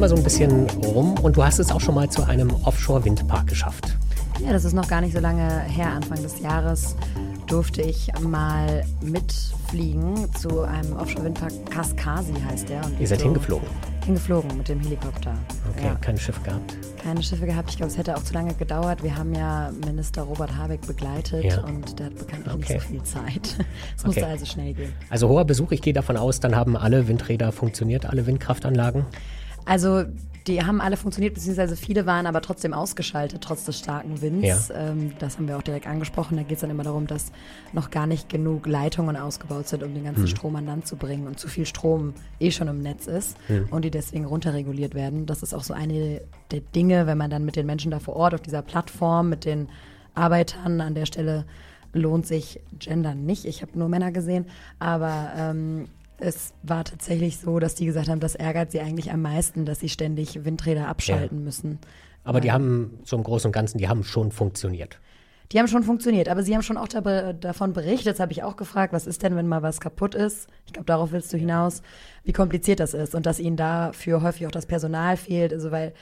mal so ein bisschen rum und du hast es auch schon mal zu einem Offshore-Windpark geschafft. Ja, das ist noch gar nicht so lange her. Anfang des Jahres durfte ich mal mitfliegen zu einem Offshore-Windpark. Kaskasi heißt der. Und Ihr seid so hingeflogen? Hingeflogen mit dem Helikopter. Okay, ja. kein Schiff gehabt? Keine Schiffe gehabt. Ich glaube, es hätte auch zu lange gedauert. Wir haben ja Minister Robert Habeck begleitet ja. und der hat bekanntlich okay. nicht so viel Zeit. Es musste okay. also schnell gehen. Also hoher Besuch. Ich gehe davon aus, dann haben alle Windräder funktioniert, alle Windkraftanlagen? Also die haben alle funktioniert, beziehungsweise viele waren aber trotzdem ausgeschaltet, trotz des starken Winds. Ja. Ähm, das haben wir auch direkt angesprochen. Da geht es dann immer darum, dass noch gar nicht genug Leitungen ausgebaut sind, um den ganzen hm. Strom an Land zu bringen und zu viel Strom eh schon im Netz ist hm. und die deswegen runterreguliert werden. Das ist auch so eine der Dinge, wenn man dann mit den Menschen da vor Ort auf dieser Plattform, mit den Arbeitern an der Stelle lohnt sich Gender nicht. Ich habe nur Männer gesehen, aber ähm, es war tatsächlich so, dass die gesagt haben, das ärgert sie eigentlich am meisten, dass sie ständig Windräder abschalten ja. müssen. Aber die haben so im Großen und Ganzen, die haben schon funktioniert. Die haben schon funktioniert, aber sie haben schon auch da, davon berichtet. Jetzt habe ich auch gefragt, was ist denn, wenn mal was kaputt ist? Ich glaube, darauf willst du hinaus, wie kompliziert das ist und dass ihnen dafür häufig auch das Personal fehlt. Also weil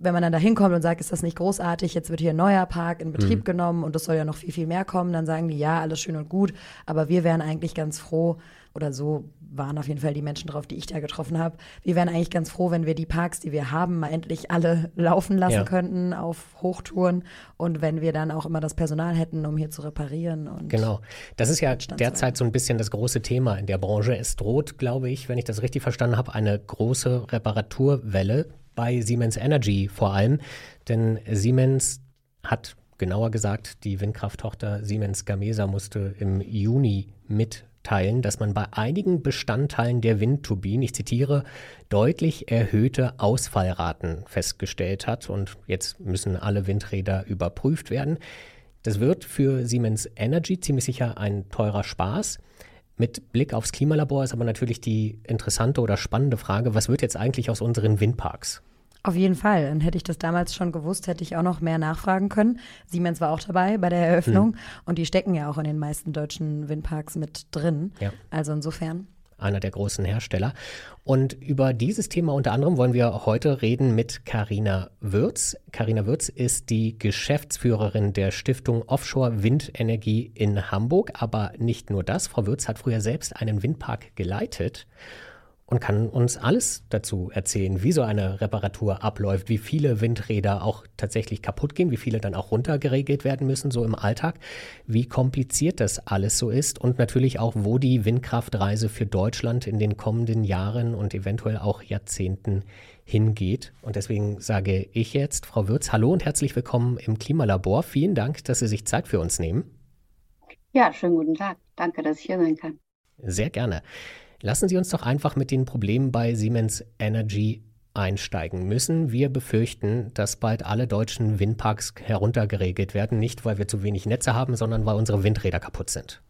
wenn man dann da hinkommt und sagt, ist das nicht großartig, jetzt wird hier ein neuer Park in Betrieb mhm. genommen und es soll ja noch viel, viel mehr kommen, dann sagen die, ja, alles schön und gut, aber wir wären eigentlich ganz froh, oder so waren auf jeden Fall die Menschen drauf, die ich da getroffen habe. Wir wären eigentlich ganz froh, wenn wir die Parks, die wir haben, mal endlich alle laufen lassen ja. könnten auf Hochtouren und wenn wir dann auch immer das Personal hätten, um hier zu reparieren. genau. Das ist ja derzeit so ein bisschen das große Thema in der Branche. Es droht, glaube ich, wenn ich das richtig verstanden habe, eine große Reparaturwelle bei Siemens Energy vor allem. Denn Siemens hat genauer gesagt, die Windkrafttochter Siemens Gamesa musste im Juni mit mitteilen, dass man bei einigen Bestandteilen der Windturbinen, ich zitiere, deutlich erhöhte Ausfallraten festgestellt hat. Und jetzt müssen alle Windräder überprüft werden. Das wird für Siemens Energy ziemlich sicher ein teurer Spaß. Mit Blick aufs Klimalabor ist aber natürlich die interessante oder spannende Frage, was wird jetzt eigentlich aus unseren Windparks? Auf jeden Fall. Dann hätte ich das damals schon gewusst, hätte ich auch noch mehr nachfragen können. Siemens war auch dabei bei der Eröffnung hm. und die stecken ja auch in den meisten deutschen Windparks mit drin. Ja. Also insofern einer der großen Hersteller. Und über dieses Thema unter anderem wollen wir heute reden mit Karina Würz. Karina Würz ist die Geschäftsführerin der Stiftung Offshore Windenergie in Hamburg. Aber nicht nur das. Frau Würz hat früher selbst einen Windpark geleitet und kann uns alles dazu erzählen, wie so eine Reparatur abläuft, wie viele Windräder auch tatsächlich kaputt gehen, wie viele dann auch runtergeregelt werden müssen, so im Alltag, wie kompliziert das alles so ist und natürlich auch, wo die Windkraftreise für Deutschland in den kommenden Jahren und eventuell auch Jahrzehnten hingeht. Und deswegen sage ich jetzt, Frau Würz, hallo und herzlich willkommen im Klimalabor. Vielen Dank, dass Sie sich Zeit für uns nehmen. Ja, schönen guten Tag. Danke, dass ich hier sein kann. Sehr gerne. Lassen Sie uns doch einfach mit den Problemen bei Siemens Energy einsteigen. Müssen wir befürchten, dass bald alle deutschen Windparks heruntergeregelt werden, nicht weil wir zu wenig Netze haben, sondern weil unsere Windräder kaputt sind?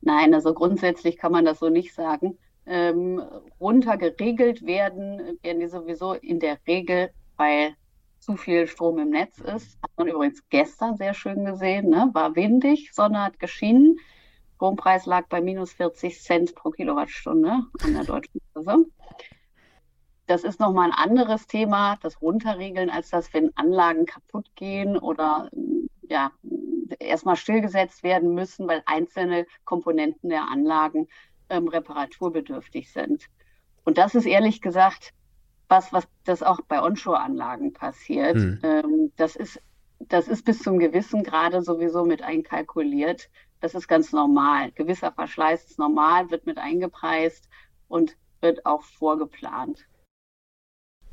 Nein, also grundsätzlich kann man das so nicht sagen. Ähm, runtergeregelt werden, werden die sowieso in der Regel, weil zu viel Strom im Netz ist. Hat man übrigens gestern sehr schön gesehen, ne? war windig, Sonne hat geschienen. Strompreis lag bei minus 40 Cent pro Kilowattstunde an der deutschen Börse. Das ist nochmal ein anderes Thema, das Runterregeln, als das, wenn Anlagen kaputt gehen oder ja, erstmal stillgesetzt werden müssen, weil einzelne Komponenten der Anlagen ähm, reparaturbedürftig sind. Und das ist ehrlich gesagt was, was das auch bei Onshore-Anlagen passiert. Hm. Ähm, das ist das ist bis zum gewissen Grade sowieso mit einkalkuliert. Das ist ganz normal. Gewisser Verschleiß ist normal, wird mit eingepreist und wird auch vorgeplant.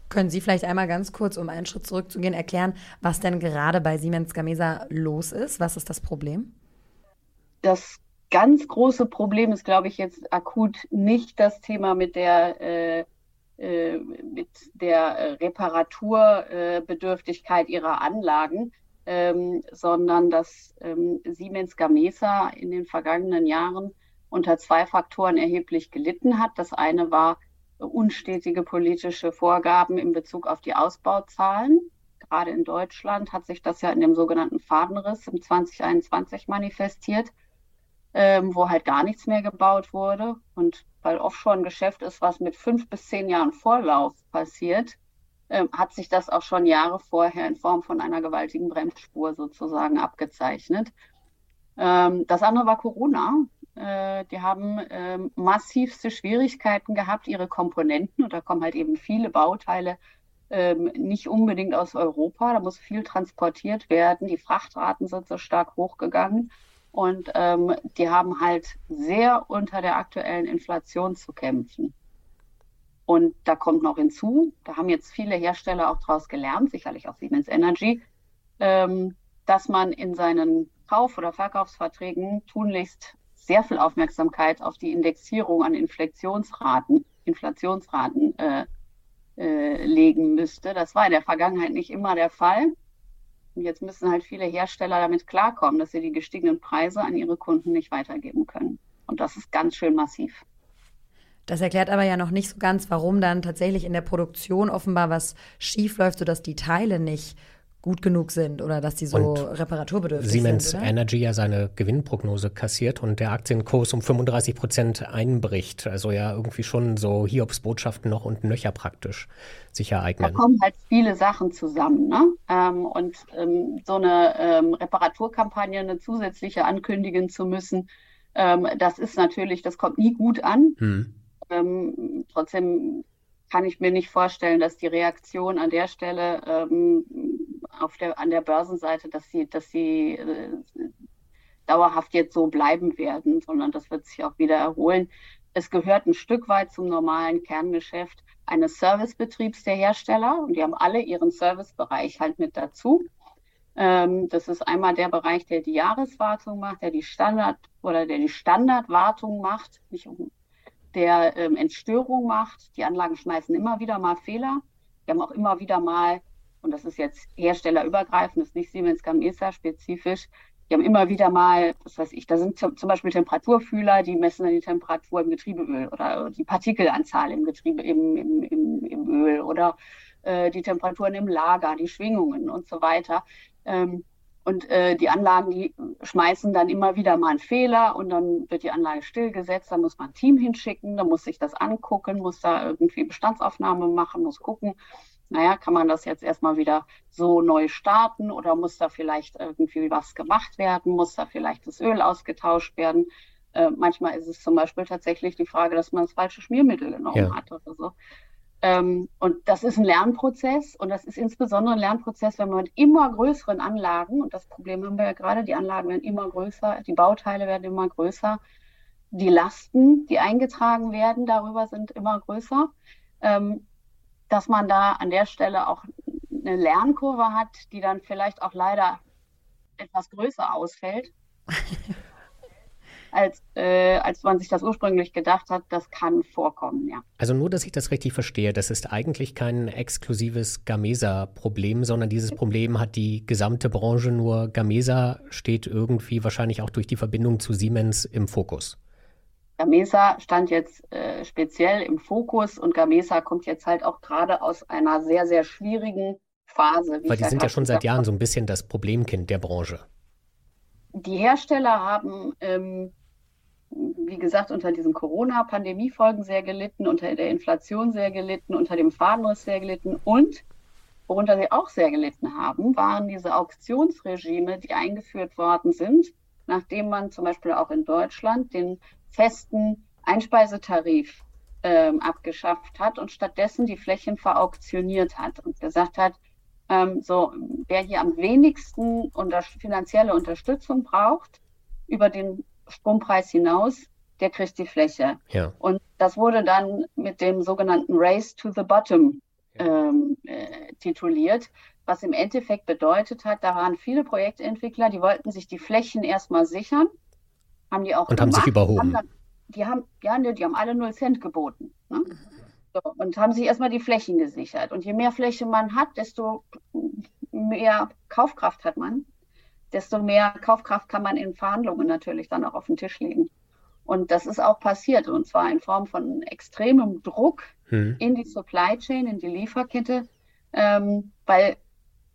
Können Sie vielleicht einmal ganz kurz, um einen Schritt zurückzugehen, erklären, was denn gerade bei Siemens Gamesa los ist? Was ist das Problem? Das ganz große Problem ist, glaube ich, jetzt akut nicht das Thema mit der, äh, äh, mit der Reparaturbedürftigkeit ihrer Anlagen, ähm, sondern dass ähm, Siemens Gamesa in den vergangenen Jahren unter zwei Faktoren erheblich gelitten hat. Das eine war unstetige politische Vorgaben in Bezug auf die Ausbauzahlen. Gerade in Deutschland hat sich das ja in dem sogenannten Fadenriss im 2021 manifestiert, ähm, wo halt gar nichts mehr gebaut wurde. Und weil Offshore ein Geschäft ist, was mit fünf bis zehn Jahren Vorlauf passiert, ähm, hat sich das auch schon Jahre vorher in Form von einer gewaltigen Bremsspur sozusagen abgezeichnet. Ähm, das andere war Corona. Äh, die haben ähm, massivste Schwierigkeiten gehabt, ihre Komponenten, und da kommen halt eben viele Bauteile nicht unbedingt aus Europa. Da muss viel transportiert werden. Die Frachtraten sind so stark hochgegangen. Und ähm, die haben halt sehr unter der aktuellen Inflation zu kämpfen. Und da kommt noch hinzu, da haben jetzt viele Hersteller auch daraus gelernt, sicherlich auch Siemens Energy, ähm, dass man in seinen Kauf- oder Verkaufsverträgen tunlichst sehr viel Aufmerksamkeit auf die Indexierung an Inflationsraten, Inflationsraten äh, äh, legen müsste. Das war in der Vergangenheit nicht immer der Fall. Und jetzt müssen halt viele Hersteller damit klarkommen, dass sie die gestiegenen Preise an ihre Kunden nicht weitergeben können. Und das ist ganz schön massiv. Das erklärt aber ja noch nicht so ganz, warum dann tatsächlich in der Produktion offenbar was schief läuft, sodass die Teile nicht gut genug sind oder dass die so und reparaturbedürftig Siemens sind. Siemens Energy ja seine Gewinnprognose kassiert und der Aktienkurs um 35 Prozent einbricht. Also ja irgendwie schon so Hiobsbotschaften noch und nöcher praktisch sich ereignen. Da kommen halt viele Sachen zusammen. Ne? Ähm, und ähm, so eine ähm, Reparaturkampagne, eine zusätzliche ankündigen zu müssen, ähm, das ist natürlich, das kommt nie gut an. Hm. Ähm, trotzdem kann ich mir nicht vorstellen, dass die Reaktion an der Stelle ähm, auf der, an der Börsenseite, dass sie, dass sie äh, dauerhaft jetzt so bleiben werden, sondern das wird sich auch wieder erholen. Es gehört ein Stück weit zum normalen Kerngeschäft eines Servicebetriebs der Hersteller und die haben alle ihren Servicebereich halt mit dazu. Ähm, das ist einmal der Bereich, der die Jahreswartung macht, der die Standard oder der die Standardwartung macht, nicht der ähm, Entstörung macht. Die Anlagen schmeißen immer wieder mal Fehler. Wir haben auch immer wieder mal, und das ist jetzt herstellerübergreifend, das ist nicht Siemens Gamesa spezifisch, die haben immer wieder mal, was weiß ich, da sind zum Beispiel Temperaturfühler, die messen dann die Temperatur im Getriebeöl oder die Partikelanzahl im Getriebe, im, im, im, im Öl oder äh, die Temperaturen im Lager, die Schwingungen und so weiter. Ähm, und äh, die Anlagen, die schmeißen dann immer wieder mal einen Fehler und dann wird die Anlage stillgesetzt, dann muss man ein Team hinschicken, dann muss sich das angucken, muss da irgendwie Bestandsaufnahme machen, muss gucken, naja, kann man das jetzt erstmal wieder so neu starten oder muss da vielleicht irgendwie was gemacht werden, muss da vielleicht das Öl ausgetauscht werden. Äh, manchmal ist es zum Beispiel tatsächlich die Frage, dass man das falsche Schmiermittel genommen ja. hat oder so. Ähm, und das ist ein Lernprozess und das ist insbesondere ein Lernprozess, wenn man mit immer größeren Anlagen, und das Problem haben wir ja gerade, die Anlagen werden immer größer, die Bauteile werden immer größer, die Lasten, die eingetragen werden, darüber sind immer größer, ähm, dass man da an der Stelle auch eine Lernkurve hat, die dann vielleicht auch leider etwas größer ausfällt. als, äh, als man sich das ursprünglich gedacht hat. Das kann vorkommen, ja. Also nur, dass ich das richtig verstehe, das ist eigentlich kein exklusives Gamesa-Problem, sondern dieses Problem hat die gesamte Branche, nur Gamesa steht irgendwie wahrscheinlich auch durch die Verbindung zu Siemens im Fokus. Gamesa stand jetzt äh, speziell im Fokus und Gamesa kommt jetzt halt auch gerade aus einer sehr, sehr schwierigen Phase. Weil die sind ja schon seit Jahren so ein bisschen das Problemkind der Branche die Hersteller haben, ähm, wie gesagt, unter diesen Corona-Pandemie-Folgen sehr gelitten, unter der Inflation sehr gelitten, unter dem Fadenriss sehr gelitten. Und worunter sie auch sehr gelitten haben, waren diese Auktionsregime, die eingeführt worden sind, nachdem man zum Beispiel auch in Deutschland den festen Einspeisetarif ähm, abgeschafft hat und stattdessen die Flächen verauktioniert hat und gesagt hat, ähm, so, wer hier am wenigsten unter, finanzielle Unterstützung braucht, über den Strompreis hinaus, der kriegt die Fläche. Ja. Und das wurde dann mit dem sogenannten Race to the Bottom ähm, äh, tituliert, was im Endeffekt bedeutet hat, da waren viele Projektentwickler, die wollten sich die Flächen erstmal sichern, haben die auch und gemacht, haben sich überhoben. Haben dann, die haben, ja, die haben alle 0 Cent geboten. Ne? So, und haben sich erstmal die Flächen gesichert. Und je mehr Fläche man hat, desto mehr Kaufkraft hat man, desto mehr Kaufkraft kann man in Verhandlungen natürlich dann auch auf den Tisch legen. Und das ist auch passiert, und zwar in Form von extremem Druck hm. in die Supply Chain, in die Lieferkette, ähm, weil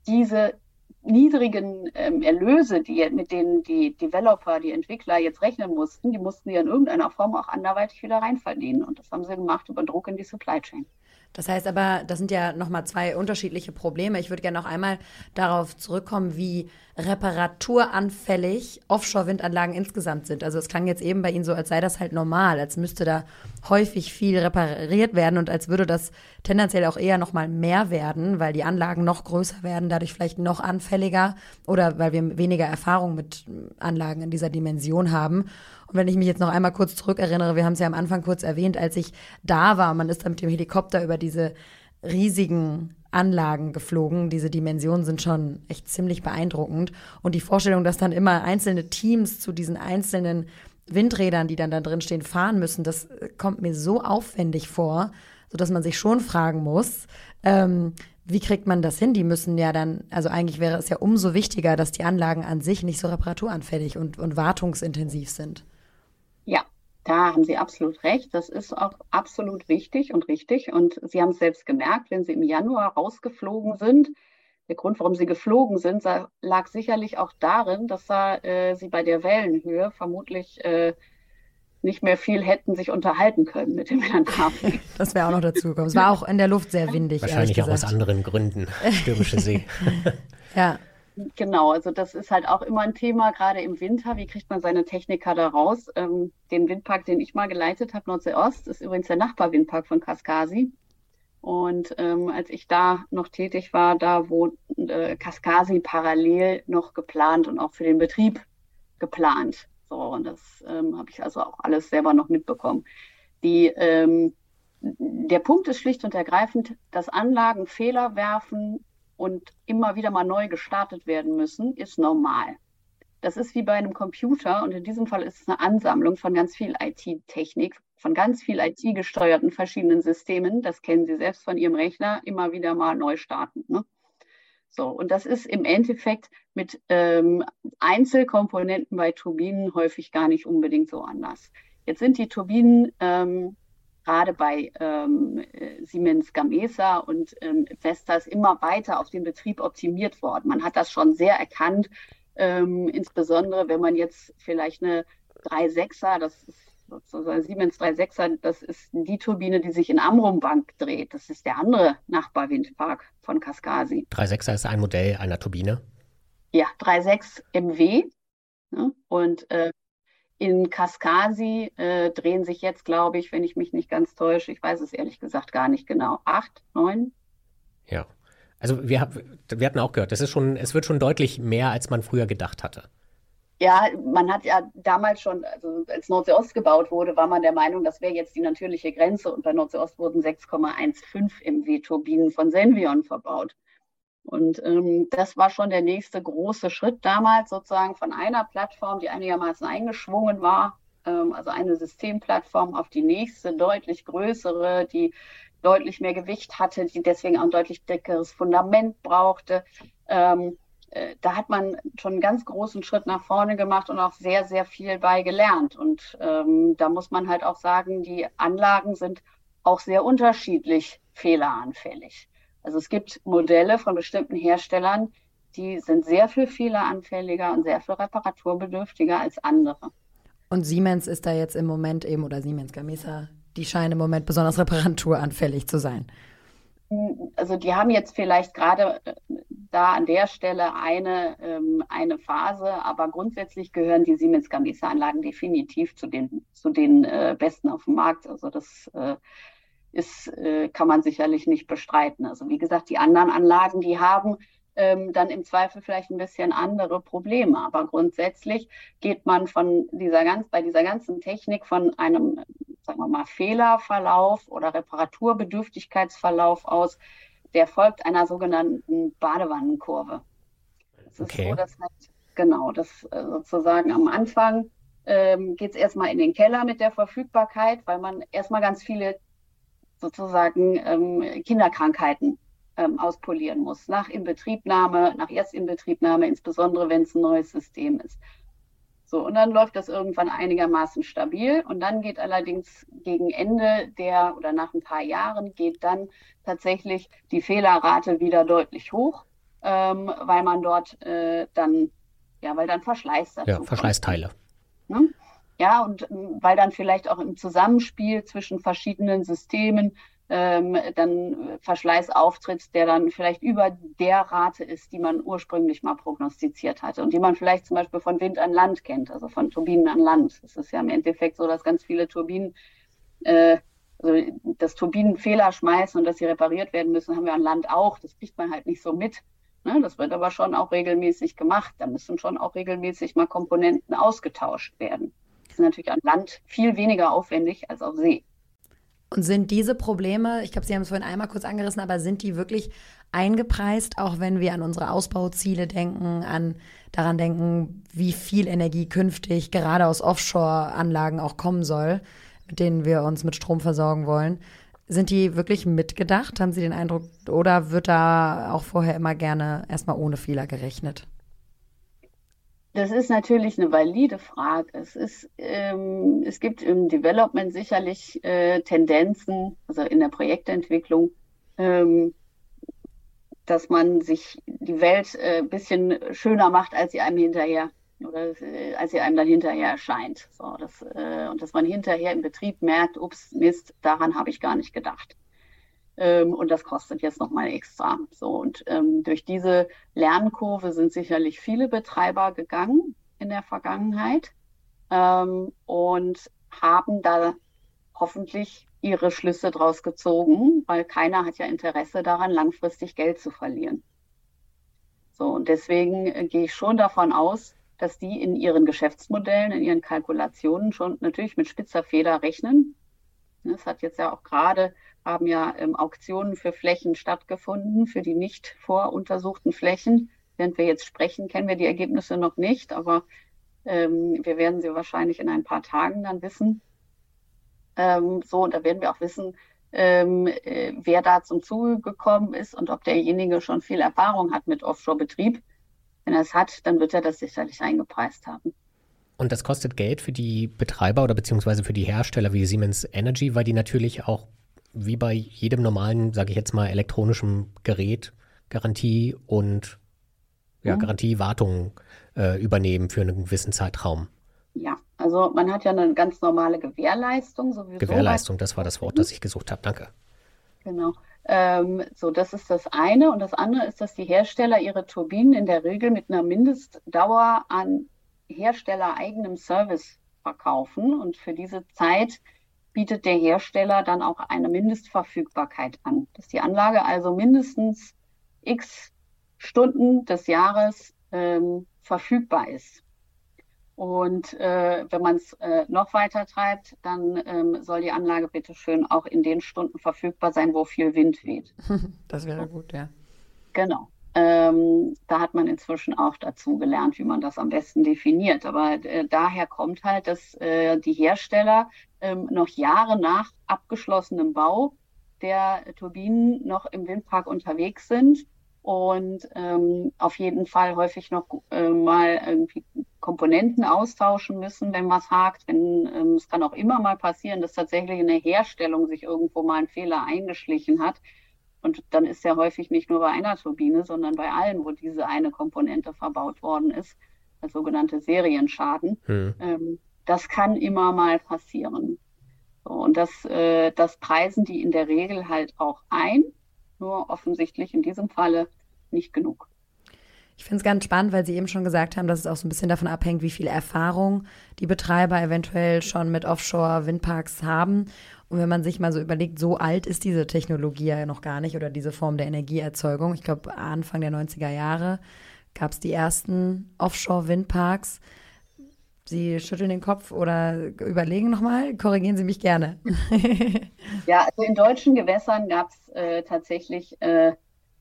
diese niedrigen ähm, Erlöse, die, mit denen die Developer, die Entwickler jetzt rechnen mussten, die mussten ja in irgendeiner Form auch anderweitig wieder reinverdienen. Und das haben sie gemacht über Druck in die Supply Chain. Das heißt aber, das sind ja nochmal zwei unterschiedliche Probleme. Ich würde gerne noch einmal darauf zurückkommen, wie reparaturanfällig Offshore-Windanlagen insgesamt sind. Also es klang jetzt eben bei Ihnen so, als sei das halt normal, als müsste da häufig viel repariert werden und als würde das tendenziell auch eher nochmal mehr werden, weil die Anlagen noch größer werden, dadurch vielleicht noch anfälliger oder weil wir weniger Erfahrung mit Anlagen in dieser Dimension haben. Und wenn ich mich jetzt noch einmal kurz zurückerinnere, wir haben es ja am Anfang kurz erwähnt, als ich da war, man ist da mit dem Helikopter über diese riesigen Anlagen geflogen. Diese Dimensionen sind schon echt ziemlich beeindruckend. Und die Vorstellung, dass dann immer einzelne Teams zu diesen einzelnen Windrädern, die dann da drin stehen, fahren müssen, das kommt mir so aufwendig vor, sodass man sich schon fragen muss, ähm, wie kriegt man das hin? Die müssen ja dann, also eigentlich wäre es ja umso wichtiger, dass die Anlagen an sich nicht so reparaturanfällig und, und wartungsintensiv sind. Ja, da haben Sie absolut recht. Das ist auch absolut wichtig und richtig. Und Sie haben es selbst gemerkt, wenn Sie im Januar rausgeflogen sind. Der Grund, warum Sie geflogen sind, lag sicherlich auch darin, dass da, äh, Sie bei der Wellenhöhe vermutlich äh, nicht mehr viel hätten sich unterhalten können mit dem Herrn Hafen. Das wäre auch noch dazu gekommen. Es war auch in der Luft sehr windig. Wahrscheinlich auch aus anderen Gründen. Stürmische See. ja. Genau, also das ist halt auch immer ein Thema, gerade im Winter. Wie kriegt man seine Techniker da raus? Ähm, den Windpark, den ich mal geleitet habe, Nordsee-Ost, ist übrigens der Nachbarwindpark von Kaskasi. Und ähm, als ich da noch tätig war, da wurde äh, Kaskasi parallel noch geplant und auch für den Betrieb geplant. So, und das ähm, habe ich also auch alles selber noch mitbekommen. Die, ähm, der Punkt ist schlicht und ergreifend, dass Anlagen Fehler werfen und immer wieder mal neu gestartet werden müssen, ist normal. Das ist wie bei einem Computer und in diesem Fall ist es eine Ansammlung von ganz viel IT-Technik, von ganz viel IT-gesteuerten verschiedenen Systemen. Das kennen Sie selbst von Ihrem Rechner, immer wieder mal neu starten. Ne? So, und das ist im Endeffekt mit ähm, Einzelkomponenten bei Turbinen häufig gar nicht unbedingt so anders. Jetzt sind die Turbinen ähm, gerade bei ähm, Siemens Gamesa und ähm, Vestas immer weiter auf den Betrieb optimiert worden. Man hat das schon sehr erkannt, ähm, insbesondere wenn man jetzt vielleicht eine 3.6er, das ist sozusagen Siemens 3.6er, das ist die Turbine, die sich in Amrumbank dreht. Das ist der andere Nachbarwindpark von Kaskasi. 3.6er ist ein Modell einer Turbine? Ja, 3.6 MW. Ne? Und äh, in Kaskasi äh, drehen sich jetzt, glaube ich, wenn ich mich nicht ganz täusche, ich weiß es ehrlich gesagt gar nicht genau, acht, neun? Ja. Also wir, wir hatten auch gehört, das ist schon, es wird schon deutlich mehr, als man früher gedacht hatte. Ja, man hat ja damals schon, also als Nordsee-Ost gebaut wurde, war man der Meinung, das wäre jetzt die natürliche Grenze und bei Nordsee-Ost wurden 6,15 MW-Turbinen von Senvion verbaut. Und ähm, das war schon der nächste große Schritt damals sozusagen von einer Plattform, die einigermaßen eingeschwungen war, ähm, also eine Systemplattform auf die nächste, deutlich größere, die deutlich mehr Gewicht hatte, die deswegen auch ein deutlich dickeres Fundament brauchte. Ähm, äh, da hat man schon einen ganz großen Schritt nach vorne gemacht und auch sehr, sehr viel bei gelernt. Und ähm, da muss man halt auch sagen, die Anlagen sind auch sehr unterschiedlich fehleranfällig. Also es gibt Modelle von bestimmten Herstellern, die sind sehr viel fehleranfälliger und sehr viel reparaturbedürftiger als andere. Und Siemens ist da jetzt im Moment eben, oder Siemens Gamesa, die scheinen im Moment besonders reparaturanfällig zu sein. Also die haben jetzt vielleicht gerade äh, da an der Stelle eine, ähm, eine Phase, aber grundsätzlich gehören die Siemens Gamesa-Anlagen definitiv zu den, zu den äh, besten auf dem Markt. Also das äh, ist, äh, kann man sicherlich nicht bestreiten. Also wie gesagt, die anderen Anlagen, die haben ähm, dann im Zweifel vielleicht ein bisschen andere Probleme. Aber grundsätzlich geht man von dieser ganz, bei dieser ganzen Technik von einem, sagen wir mal, Fehlerverlauf oder Reparaturbedürftigkeitsverlauf aus, der folgt einer sogenannten Badewannenkurve. Es okay. ist so, dass halt, genau, das äh, sozusagen am Anfang ähm, geht es erstmal in den Keller mit der Verfügbarkeit, weil man erstmal ganz viele sozusagen ähm, Kinderkrankheiten ähm, auspolieren muss. Nach Inbetriebnahme, nach Erstinbetriebnahme, insbesondere wenn es ein neues System ist. So, und dann läuft das irgendwann einigermaßen stabil. Und dann geht allerdings gegen Ende der oder nach ein paar Jahren geht dann tatsächlich die Fehlerrate wieder deutlich hoch, ähm, weil man dort äh, dann, ja, weil dann Verschleiß dazu Ja, Verschleißteile. Ne? Ja, und ähm, weil dann vielleicht auch im Zusammenspiel zwischen verschiedenen Systemen ähm, dann Verschleiß auftritt, der dann vielleicht über der Rate ist, die man ursprünglich mal prognostiziert hatte und die man vielleicht zum Beispiel von Wind an Land kennt, also von Turbinen an Land. Es ist ja im Endeffekt so, dass ganz viele Turbinen, äh, also dass Turbinen Fehler schmeißen und dass sie repariert werden müssen, haben wir an Land auch. Das kriegt man halt nicht so mit. Ne? Das wird aber schon auch regelmäßig gemacht. Da müssen schon auch regelmäßig mal Komponenten ausgetauscht werden. Ist natürlich an Land viel weniger aufwendig als auf See. Und sind diese Probleme, ich glaube, Sie haben es vorhin einmal kurz angerissen, aber sind die wirklich eingepreist, auch wenn wir an unsere Ausbauziele denken, an daran denken, wie viel Energie künftig gerade aus Offshore-Anlagen auch kommen soll, mit denen wir uns mit Strom versorgen wollen? Sind die wirklich mitgedacht? Haben Sie den Eindruck, oder wird da auch vorher immer gerne erstmal ohne Fehler gerechnet? Das ist natürlich eine valide Frage. Es, ist, ähm, es gibt im Development sicherlich äh, Tendenzen, also in der Projektentwicklung, ähm, dass man sich die Welt ein äh, bisschen schöner macht, als sie einem hinterher oder äh, als sie einem dann hinterher erscheint. So, das, äh, und dass man hinterher im Betrieb merkt, ups, Mist, daran habe ich gar nicht gedacht. Ähm, und das kostet jetzt nochmal extra. So, und ähm, durch diese Lernkurve sind sicherlich viele Betreiber gegangen in der Vergangenheit ähm, und haben da hoffentlich ihre Schlüsse draus gezogen, weil keiner hat ja Interesse daran, langfristig Geld zu verlieren. So, und deswegen äh, gehe ich schon davon aus, dass die in ihren Geschäftsmodellen, in ihren Kalkulationen schon natürlich mit spitzer Feder rechnen. Es hat jetzt ja auch gerade haben ja ähm, Auktionen für Flächen stattgefunden, für die nicht voruntersuchten Flächen. Während wir jetzt sprechen, kennen wir die Ergebnisse noch nicht, aber ähm, wir werden sie wahrscheinlich in ein paar Tagen dann wissen. Ähm, so, und da werden wir auch wissen, ähm, äh, wer da zum Zuge gekommen ist und ob derjenige schon viel Erfahrung hat mit Offshore-Betrieb. Wenn er es hat, dann wird er das sicherlich eingepreist haben. Und das kostet Geld für die Betreiber oder beziehungsweise für die Hersteller wie Siemens Energy, weil die natürlich auch wie bei jedem normalen, sage ich jetzt mal, elektronischen Gerät Garantie und ja, mhm. Garantiewartung äh, übernehmen für einen gewissen Zeitraum. Ja, also man hat ja eine ganz normale Gewährleistung. Sowieso Gewährleistung, das war das Wort, das ich gesucht habe. Danke. Genau. Ähm, so, das ist das eine. Und das andere ist, dass die Hersteller ihre Turbinen in der Regel mit einer Mindestdauer an herstellereigenem Service verkaufen. Und für diese Zeit bietet der Hersteller dann auch eine Mindestverfügbarkeit an, dass die Anlage also mindestens x Stunden des Jahres ähm, verfügbar ist. Und äh, wenn man es äh, noch weiter treibt, dann ähm, soll die Anlage bitte schön auch in den Stunden verfügbar sein, wo viel Wind weht. Das wäre gut, ja. Genau. Ähm, da hat man inzwischen auch dazu gelernt, wie man das am besten definiert. Aber äh, daher kommt halt, dass äh, die Hersteller ähm, noch Jahre nach abgeschlossenem Bau der Turbinen noch im Windpark unterwegs sind und ähm, auf jeden Fall häufig noch äh, mal irgendwie Komponenten austauschen müssen, wenn was hakt. Wenn, ähm, es kann auch immer mal passieren, dass tatsächlich in der Herstellung sich irgendwo mal ein Fehler eingeschlichen hat und dann ist ja häufig nicht nur bei einer Turbine, sondern bei allen, wo diese eine Komponente verbaut worden ist, der sogenannte Serienschaden. Hm. Ähm, das kann immer mal passieren. So, und das, äh, das preisen die in der Regel halt auch ein, nur offensichtlich in diesem Falle nicht genug. Ich finde es ganz spannend, weil Sie eben schon gesagt haben, dass es auch so ein bisschen davon abhängt, wie viel Erfahrung die Betreiber eventuell schon mit Offshore-Windparks haben. Und wenn man sich mal so überlegt, so alt ist diese Technologie ja noch gar nicht oder diese Form der Energieerzeugung. Ich glaube, Anfang der 90er Jahre gab es die ersten Offshore-Windparks. Sie schütteln den Kopf oder überlegen nochmal, korrigieren Sie mich gerne. ja, also in deutschen Gewässern gab es äh, tatsächlich äh,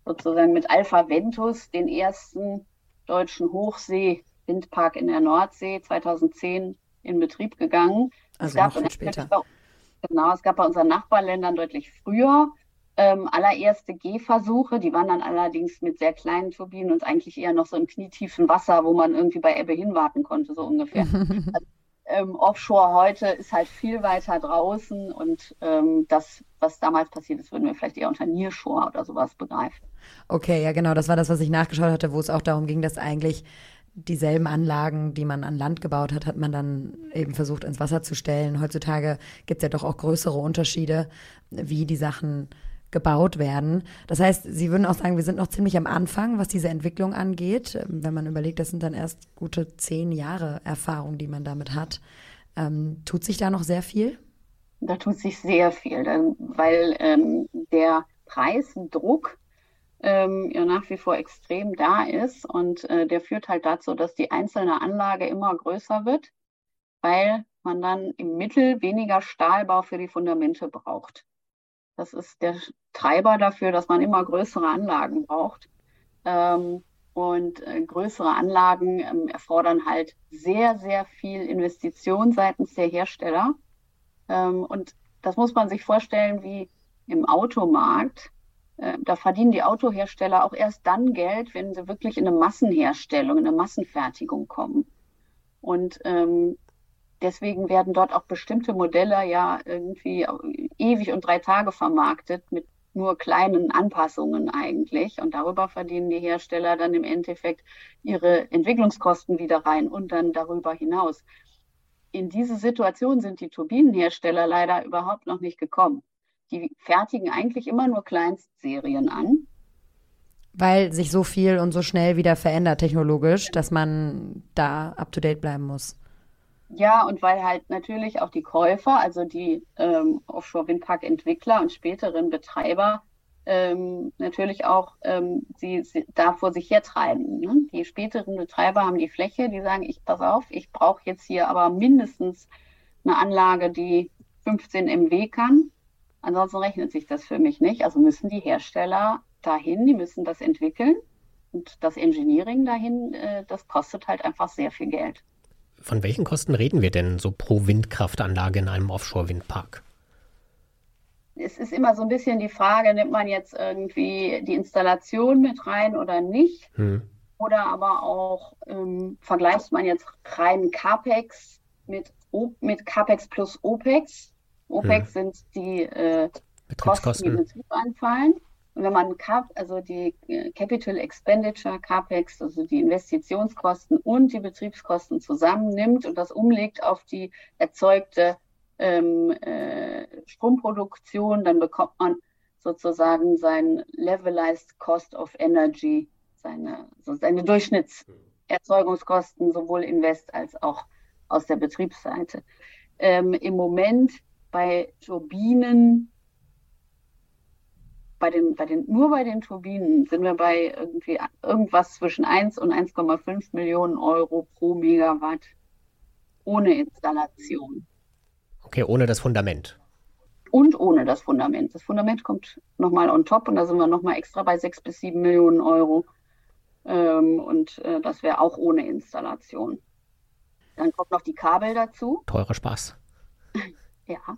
sozusagen mit Alpha Ventus den ersten deutschen Hochsee-Windpark in der Nordsee 2010 in Betrieb gegangen. Also es gab noch viel später. Bei, genau, es gab bei unseren Nachbarländern deutlich früher ähm, allererste Gehversuche. Die waren dann allerdings mit sehr kleinen Turbinen und eigentlich eher noch so im knietiefen Wasser, wo man irgendwie bei Ebbe hinwarten konnte, so ungefähr. also, ähm, Offshore heute ist halt viel weiter draußen und ähm, das, was damals passiert ist, würden wir vielleicht eher unter Nearshore oder sowas begreifen. Okay, ja genau, das war das, was ich nachgeschaut hatte, wo es auch darum ging, dass eigentlich dieselben Anlagen, die man an Land gebaut hat, hat man dann eben versucht ins Wasser zu stellen. Heutzutage gibt es ja doch auch größere Unterschiede, wie die Sachen gebaut werden. Das heißt, Sie würden auch sagen, wir sind noch ziemlich am Anfang, was diese Entwicklung angeht. Wenn man überlegt, das sind dann erst gute zehn Jahre Erfahrung, die man damit hat. Ähm, tut sich da noch sehr viel? Da tut sich sehr viel, weil ähm, der Preisdruck ähm, ja nach wie vor extrem da ist und äh, der führt halt dazu, dass die einzelne Anlage immer größer wird, weil man dann im Mittel weniger Stahlbau für die Fundamente braucht. Das ist der Treiber dafür, dass man immer größere Anlagen braucht. Ähm, und äh, größere Anlagen ähm, erfordern halt sehr, sehr viel Investition seitens der Hersteller. Ähm, und das muss man sich vorstellen wie im Automarkt. Äh, da verdienen die Autohersteller auch erst dann Geld, wenn sie wirklich in eine Massenherstellung, in eine Massenfertigung kommen. Und ähm, deswegen werden dort auch bestimmte Modelle ja irgendwie ewig und drei Tage vermarktet mit nur kleinen Anpassungen eigentlich. Und darüber verdienen die Hersteller dann im Endeffekt ihre Entwicklungskosten wieder rein und dann darüber hinaus. In diese Situation sind die Turbinenhersteller leider überhaupt noch nicht gekommen. Die fertigen eigentlich immer nur Kleinstserien an. Weil sich so viel und so schnell wieder verändert technologisch, dass man da up-to-date bleiben muss. Ja, und weil halt natürlich auch die Käufer, also die ähm, Offshore-Windpark-Entwickler und späteren Betreiber, ähm, natürlich auch ähm, sie, sie da vor sich hertreiben. Ne? Die späteren Betreiber haben die Fläche, die sagen, ich pass auf, ich brauche jetzt hier aber mindestens eine Anlage, die 15 MW kann. Ansonsten rechnet sich das für mich nicht. Also müssen die Hersteller dahin, die müssen das entwickeln. Und das Engineering dahin, äh, das kostet halt einfach sehr viel Geld. Von welchen Kosten reden wir denn so pro Windkraftanlage in einem Offshore-Windpark? Es ist immer so ein bisschen die Frage, nimmt man jetzt irgendwie die Installation mit rein oder nicht? Hm. Oder aber auch ähm, vergleicht man jetzt rein CAPEX mit, mit CAPEX plus OPEX. OPEX hm. sind die äh, Kosten, die im Betrieb anfallen. Und wenn man Cap, also die äh, Capital Expenditure, CAPEX, also die Investitionskosten und die Betriebskosten zusammennimmt und das umlegt auf die erzeugte ähm, äh, Stromproduktion, dann bekommt man sozusagen sein Levelized Cost of Energy, seine, also seine Durchschnittserzeugungskosten sowohl Invest als auch aus der Betriebsseite. Ähm, Im Moment bei Turbinen bei den, bei den, nur bei den Turbinen sind wir bei irgendwie irgendwas zwischen 1 und 1,5 Millionen Euro pro Megawatt ohne Installation. Okay, ohne das Fundament. Und ohne das Fundament. Das Fundament kommt nochmal on top und da sind wir nochmal extra bei 6 bis 7 Millionen Euro. Ähm, und äh, das wäre auch ohne Installation. Dann kommt noch die Kabel dazu. Teurer Spaß. Ja,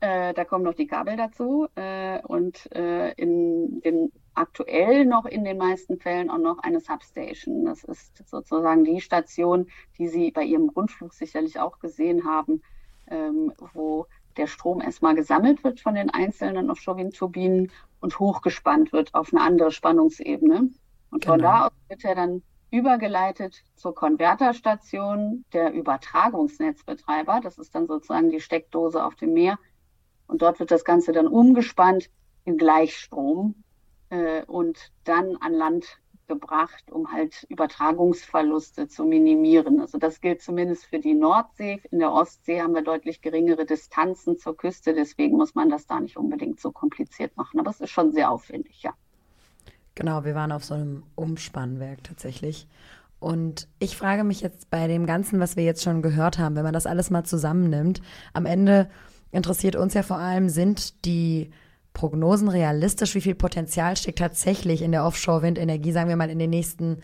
äh, da kommen noch die Kabel dazu äh, und äh, in den aktuell noch in den meisten Fällen auch noch eine Substation. Das ist sozusagen die Station, die Sie bei Ihrem Rundflug sicherlich auch gesehen haben, ähm, wo der Strom erstmal gesammelt wird von den einzelnen Offshore-Windturbinen und hochgespannt wird auf eine andere Spannungsebene. Und genau. von da aus wird er dann übergeleitet zur Konverterstation der Übertragungsnetzbetreiber. Das ist dann sozusagen die Steckdose auf dem Meer. Und dort wird das Ganze dann umgespannt in Gleichstrom äh, und dann an Land gebracht, um halt Übertragungsverluste zu minimieren. Also das gilt zumindest für die Nordsee. In der Ostsee haben wir deutlich geringere Distanzen zur Küste, deswegen muss man das da nicht unbedingt so kompliziert machen. Aber es ist schon sehr aufwendig, ja. Genau, wir waren auf so einem Umspannwerk tatsächlich. Und ich frage mich jetzt bei dem Ganzen, was wir jetzt schon gehört haben, wenn man das alles mal zusammennimmt, am Ende interessiert uns ja vor allem, sind die Prognosen realistisch? Wie viel Potenzial steckt tatsächlich in der Offshore-Windenergie, sagen wir mal in den nächsten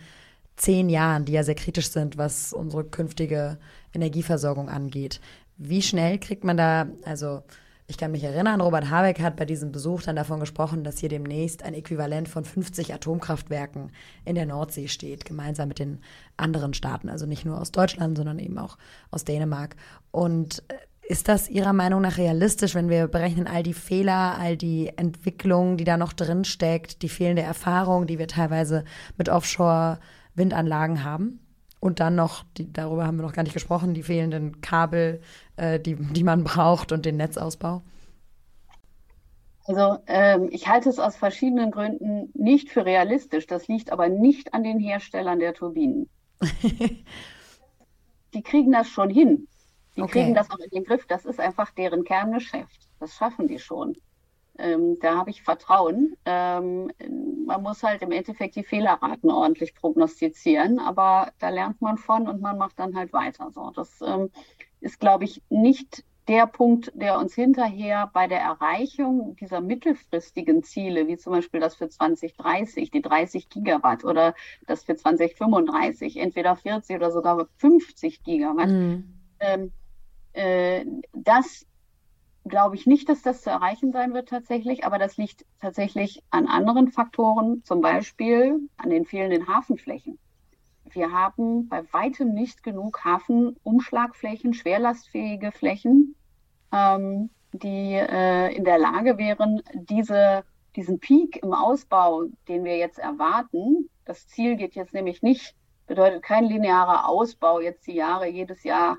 zehn Jahren, die ja sehr kritisch sind, was unsere künftige Energieversorgung angeht? Wie schnell kriegt man da, also ich kann mich erinnern, Robert Habeck hat bei diesem Besuch dann davon gesprochen, dass hier demnächst ein Äquivalent von 50 Atomkraftwerken in der Nordsee steht, gemeinsam mit den anderen Staaten, also nicht nur aus Deutschland, sondern eben auch aus Dänemark. Und äh, ist das Ihrer Meinung nach realistisch, wenn wir berechnen all die Fehler, all die Entwicklung, die da noch drin steckt, die fehlende Erfahrung, die wir teilweise mit Offshore-Windanlagen haben? Und dann noch, die, darüber haben wir noch gar nicht gesprochen, die fehlenden Kabel, äh, die, die man braucht und den Netzausbau. Also ähm, ich halte es aus verschiedenen Gründen nicht für realistisch. Das liegt aber nicht an den Herstellern der Turbinen. die kriegen das schon hin. Die okay. kriegen das auch in den Griff. Das ist einfach deren Kerngeschäft. Das schaffen die schon. Ähm, da habe ich Vertrauen. Ähm, man muss halt im Endeffekt die Fehlerraten ordentlich prognostizieren, aber da lernt man von und man macht dann halt weiter. So, das ähm, ist, glaube ich, nicht der Punkt, der uns hinterher bei der Erreichung dieser mittelfristigen Ziele, wie zum Beispiel das für 2030, die 30 Gigawatt oder das für 2035, entweder 40 oder sogar 50 Gigawatt, mhm. ähm, äh, das glaube ich nicht, dass das zu erreichen sein wird tatsächlich, aber das liegt tatsächlich an anderen Faktoren, zum Beispiel an den fehlenden Hafenflächen. Wir haben bei weitem nicht genug Hafenumschlagflächen, schwerlastfähige Flächen, ähm, die äh, in der Lage wären, diese, diesen Peak im Ausbau, den wir jetzt erwarten, das Ziel geht jetzt nämlich nicht, bedeutet kein linearer Ausbau, jetzt die Jahre, jedes Jahr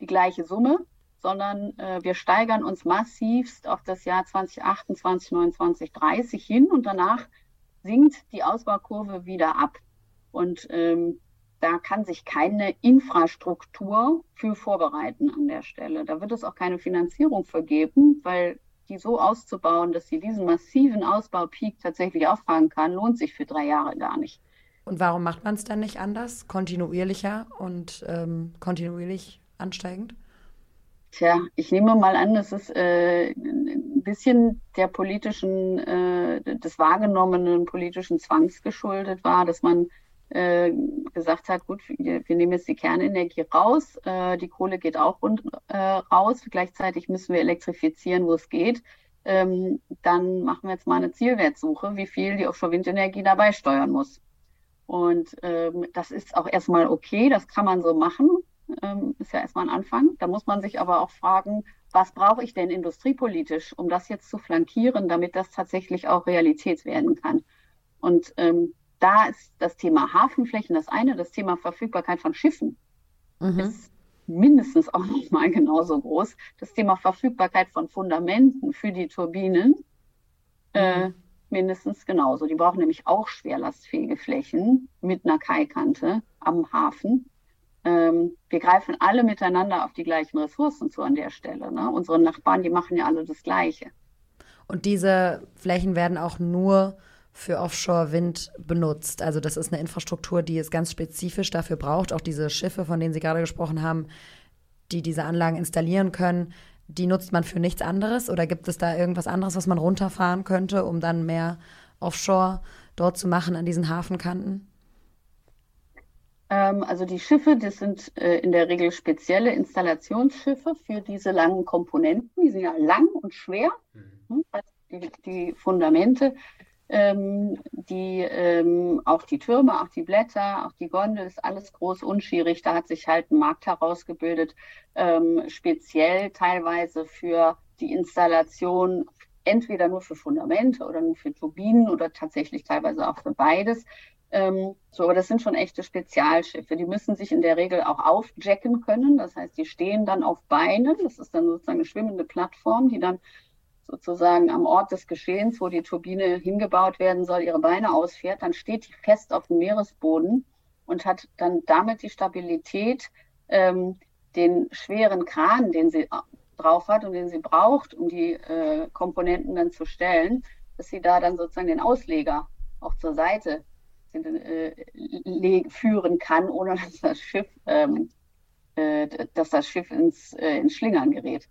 die gleiche Summe, sondern äh, wir steigern uns massivst auf das Jahr 2028, 29, 30 hin und danach sinkt die Ausbaukurve wieder ab. Und ähm, da kann sich keine Infrastruktur für vorbereiten an der Stelle. Da wird es auch keine Finanzierung für geben, weil die so auszubauen, dass sie diesen massiven Ausbaupeak tatsächlich auffangen kann, lohnt sich für drei Jahre gar nicht. Und warum macht man es dann nicht anders, kontinuierlicher und ähm, kontinuierlich ansteigend? Tja, ich nehme mal an, es äh, ein bisschen der politischen, äh, des wahrgenommenen politischen Zwangs geschuldet war, dass man äh, gesagt hat, gut, wir, wir, nehmen jetzt die Kernenergie raus, äh, die Kohle geht auch rund, äh, raus, gleichzeitig müssen wir elektrifizieren, wo es geht. Ähm, dann machen wir jetzt mal eine Zielwertsuche, wie viel die Offshore-Windenergie dabei steuern muss. Und ähm, das ist auch erstmal okay, das kann man so machen ähm, ist ja erstmal ein Anfang. Da muss man sich aber auch fragen, was brauche ich denn industriepolitisch, um das jetzt zu flankieren, damit das tatsächlich auch Realität werden kann. Und ähm, da ist das Thema Hafenflächen das eine, das Thema Verfügbarkeit von Schiffen mhm. ist mindestens auch noch mal genauso groß. Das Thema Verfügbarkeit von Fundamenten für die Turbinen äh, mhm. mindestens genauso. Die brauchen nämlich auch schwerlastfähige Flächen mit einer Kaikante am Hafen ähm, wir greifen alle miteinander auf die gleichen Ressourcen zu an der Stelle. Ne? Unsere Nachbarn, die machen ja alle das Gleiche. Und diese Flächen werden auch nur für Offshore-Wind benutzt. Also das ist eine Infrastruktur, die es ganz spezifisch dafür braucht. Auch diese Schiffe, von denen Sie gerade gesprochen haben, die diese Anlagen installieren können, die nutzt man für nichts anderes? Oder gibt es da irgendwas anderes, was man runterfahren könnte, um dann mehr Offshore dort zu machen an diesen Hafenkanten? Ähm, also die Schiffe, das sind äh, in der Regel spezielle Installationsschiffe für diese langen Komponenten. Die sind ja lang und schwer. Mhm. Also die, die, Fundamente, ähm, die, ähm, auch die Türme, auch die Blätter, auch die Gondel, ist alles groß unschierig. Da hat sich halt ein Markt herausgebildet, speziell teilweise für die Installation entweder nur für Fundamente oder nur für Turbinen oder tatsächlich teilweise auch für beides. Ähm, so, aber das sind schon echte Spezialschiffe. Die müssen sich in der Regel auch aufjacken können. Das heißt, die stehen dann auf Beinen. Das ist dann sozusagen eine schwimmende Plattform, die dann sozusagen am Ort des Geschehens, wo die Turbine hingebaut werden soll, ihre Beine ausfährt. Dann steht die fest auf dem Meeresboden und hat dann damit die Stabilität, ähm, den schweren Kran, den sie drauf hat und den sie braucht, um die äh, Komponenten dann zu stellen, dass sie da dann sozusagen den Ausleger auch zur Seite äh, führen kann, ohne dass das Schiff, ähm, äh, dass das Schiff ins, äh, ins Schlingern gerät.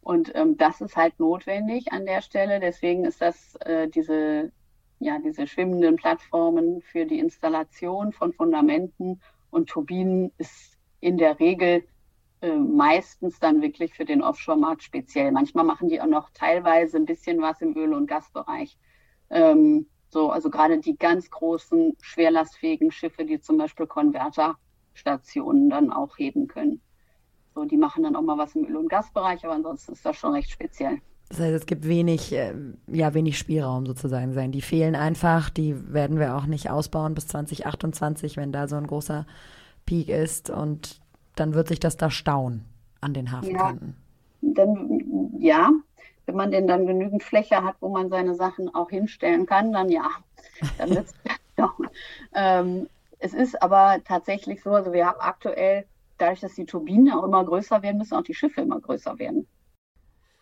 Und ähm, das ist halt notwendig an der Stelle. Deswegen ist das äh, diese, ja, diese schwimmenden Plattformen für die Installation von Fundamenten und Turbinen ist in der Regel äh, meistens dann wirklich für den Offshore-Markt speziell. Manchmal machen die auch noch teilweise ein bisschen was im Öl- und Gasbereich. Ähm, so, also gerade die ganz großen, schwerlastfähigen Schiffe, die zum Beispiel Konverterstationen dann auch heben können. So, die machen dann auch mal was im Öl- und Gasbereich, aber ansonsten ist das schon recht speziell. Das heißt, es gibt wenig, äh, ja, wenig Spielraum sozusagen sein. Die fehlen einfach, die werden wir auch nicht ausbauen bis 2028, wenn da so ein großer Peak ist und dann wird sich das da stauen an den Hafenkanten. Ja, dann, ja, wenn man denn dann genügend Fläche hat, wo man seine Sachen auch hinstellen kann, dann ja, dann wird es ähm, Es ist aber tatsächlich so, also wir haben aktuell, dadurch, dass die Turbinen auch immer größer werden, müssen auch die Schiffe immer größer werden.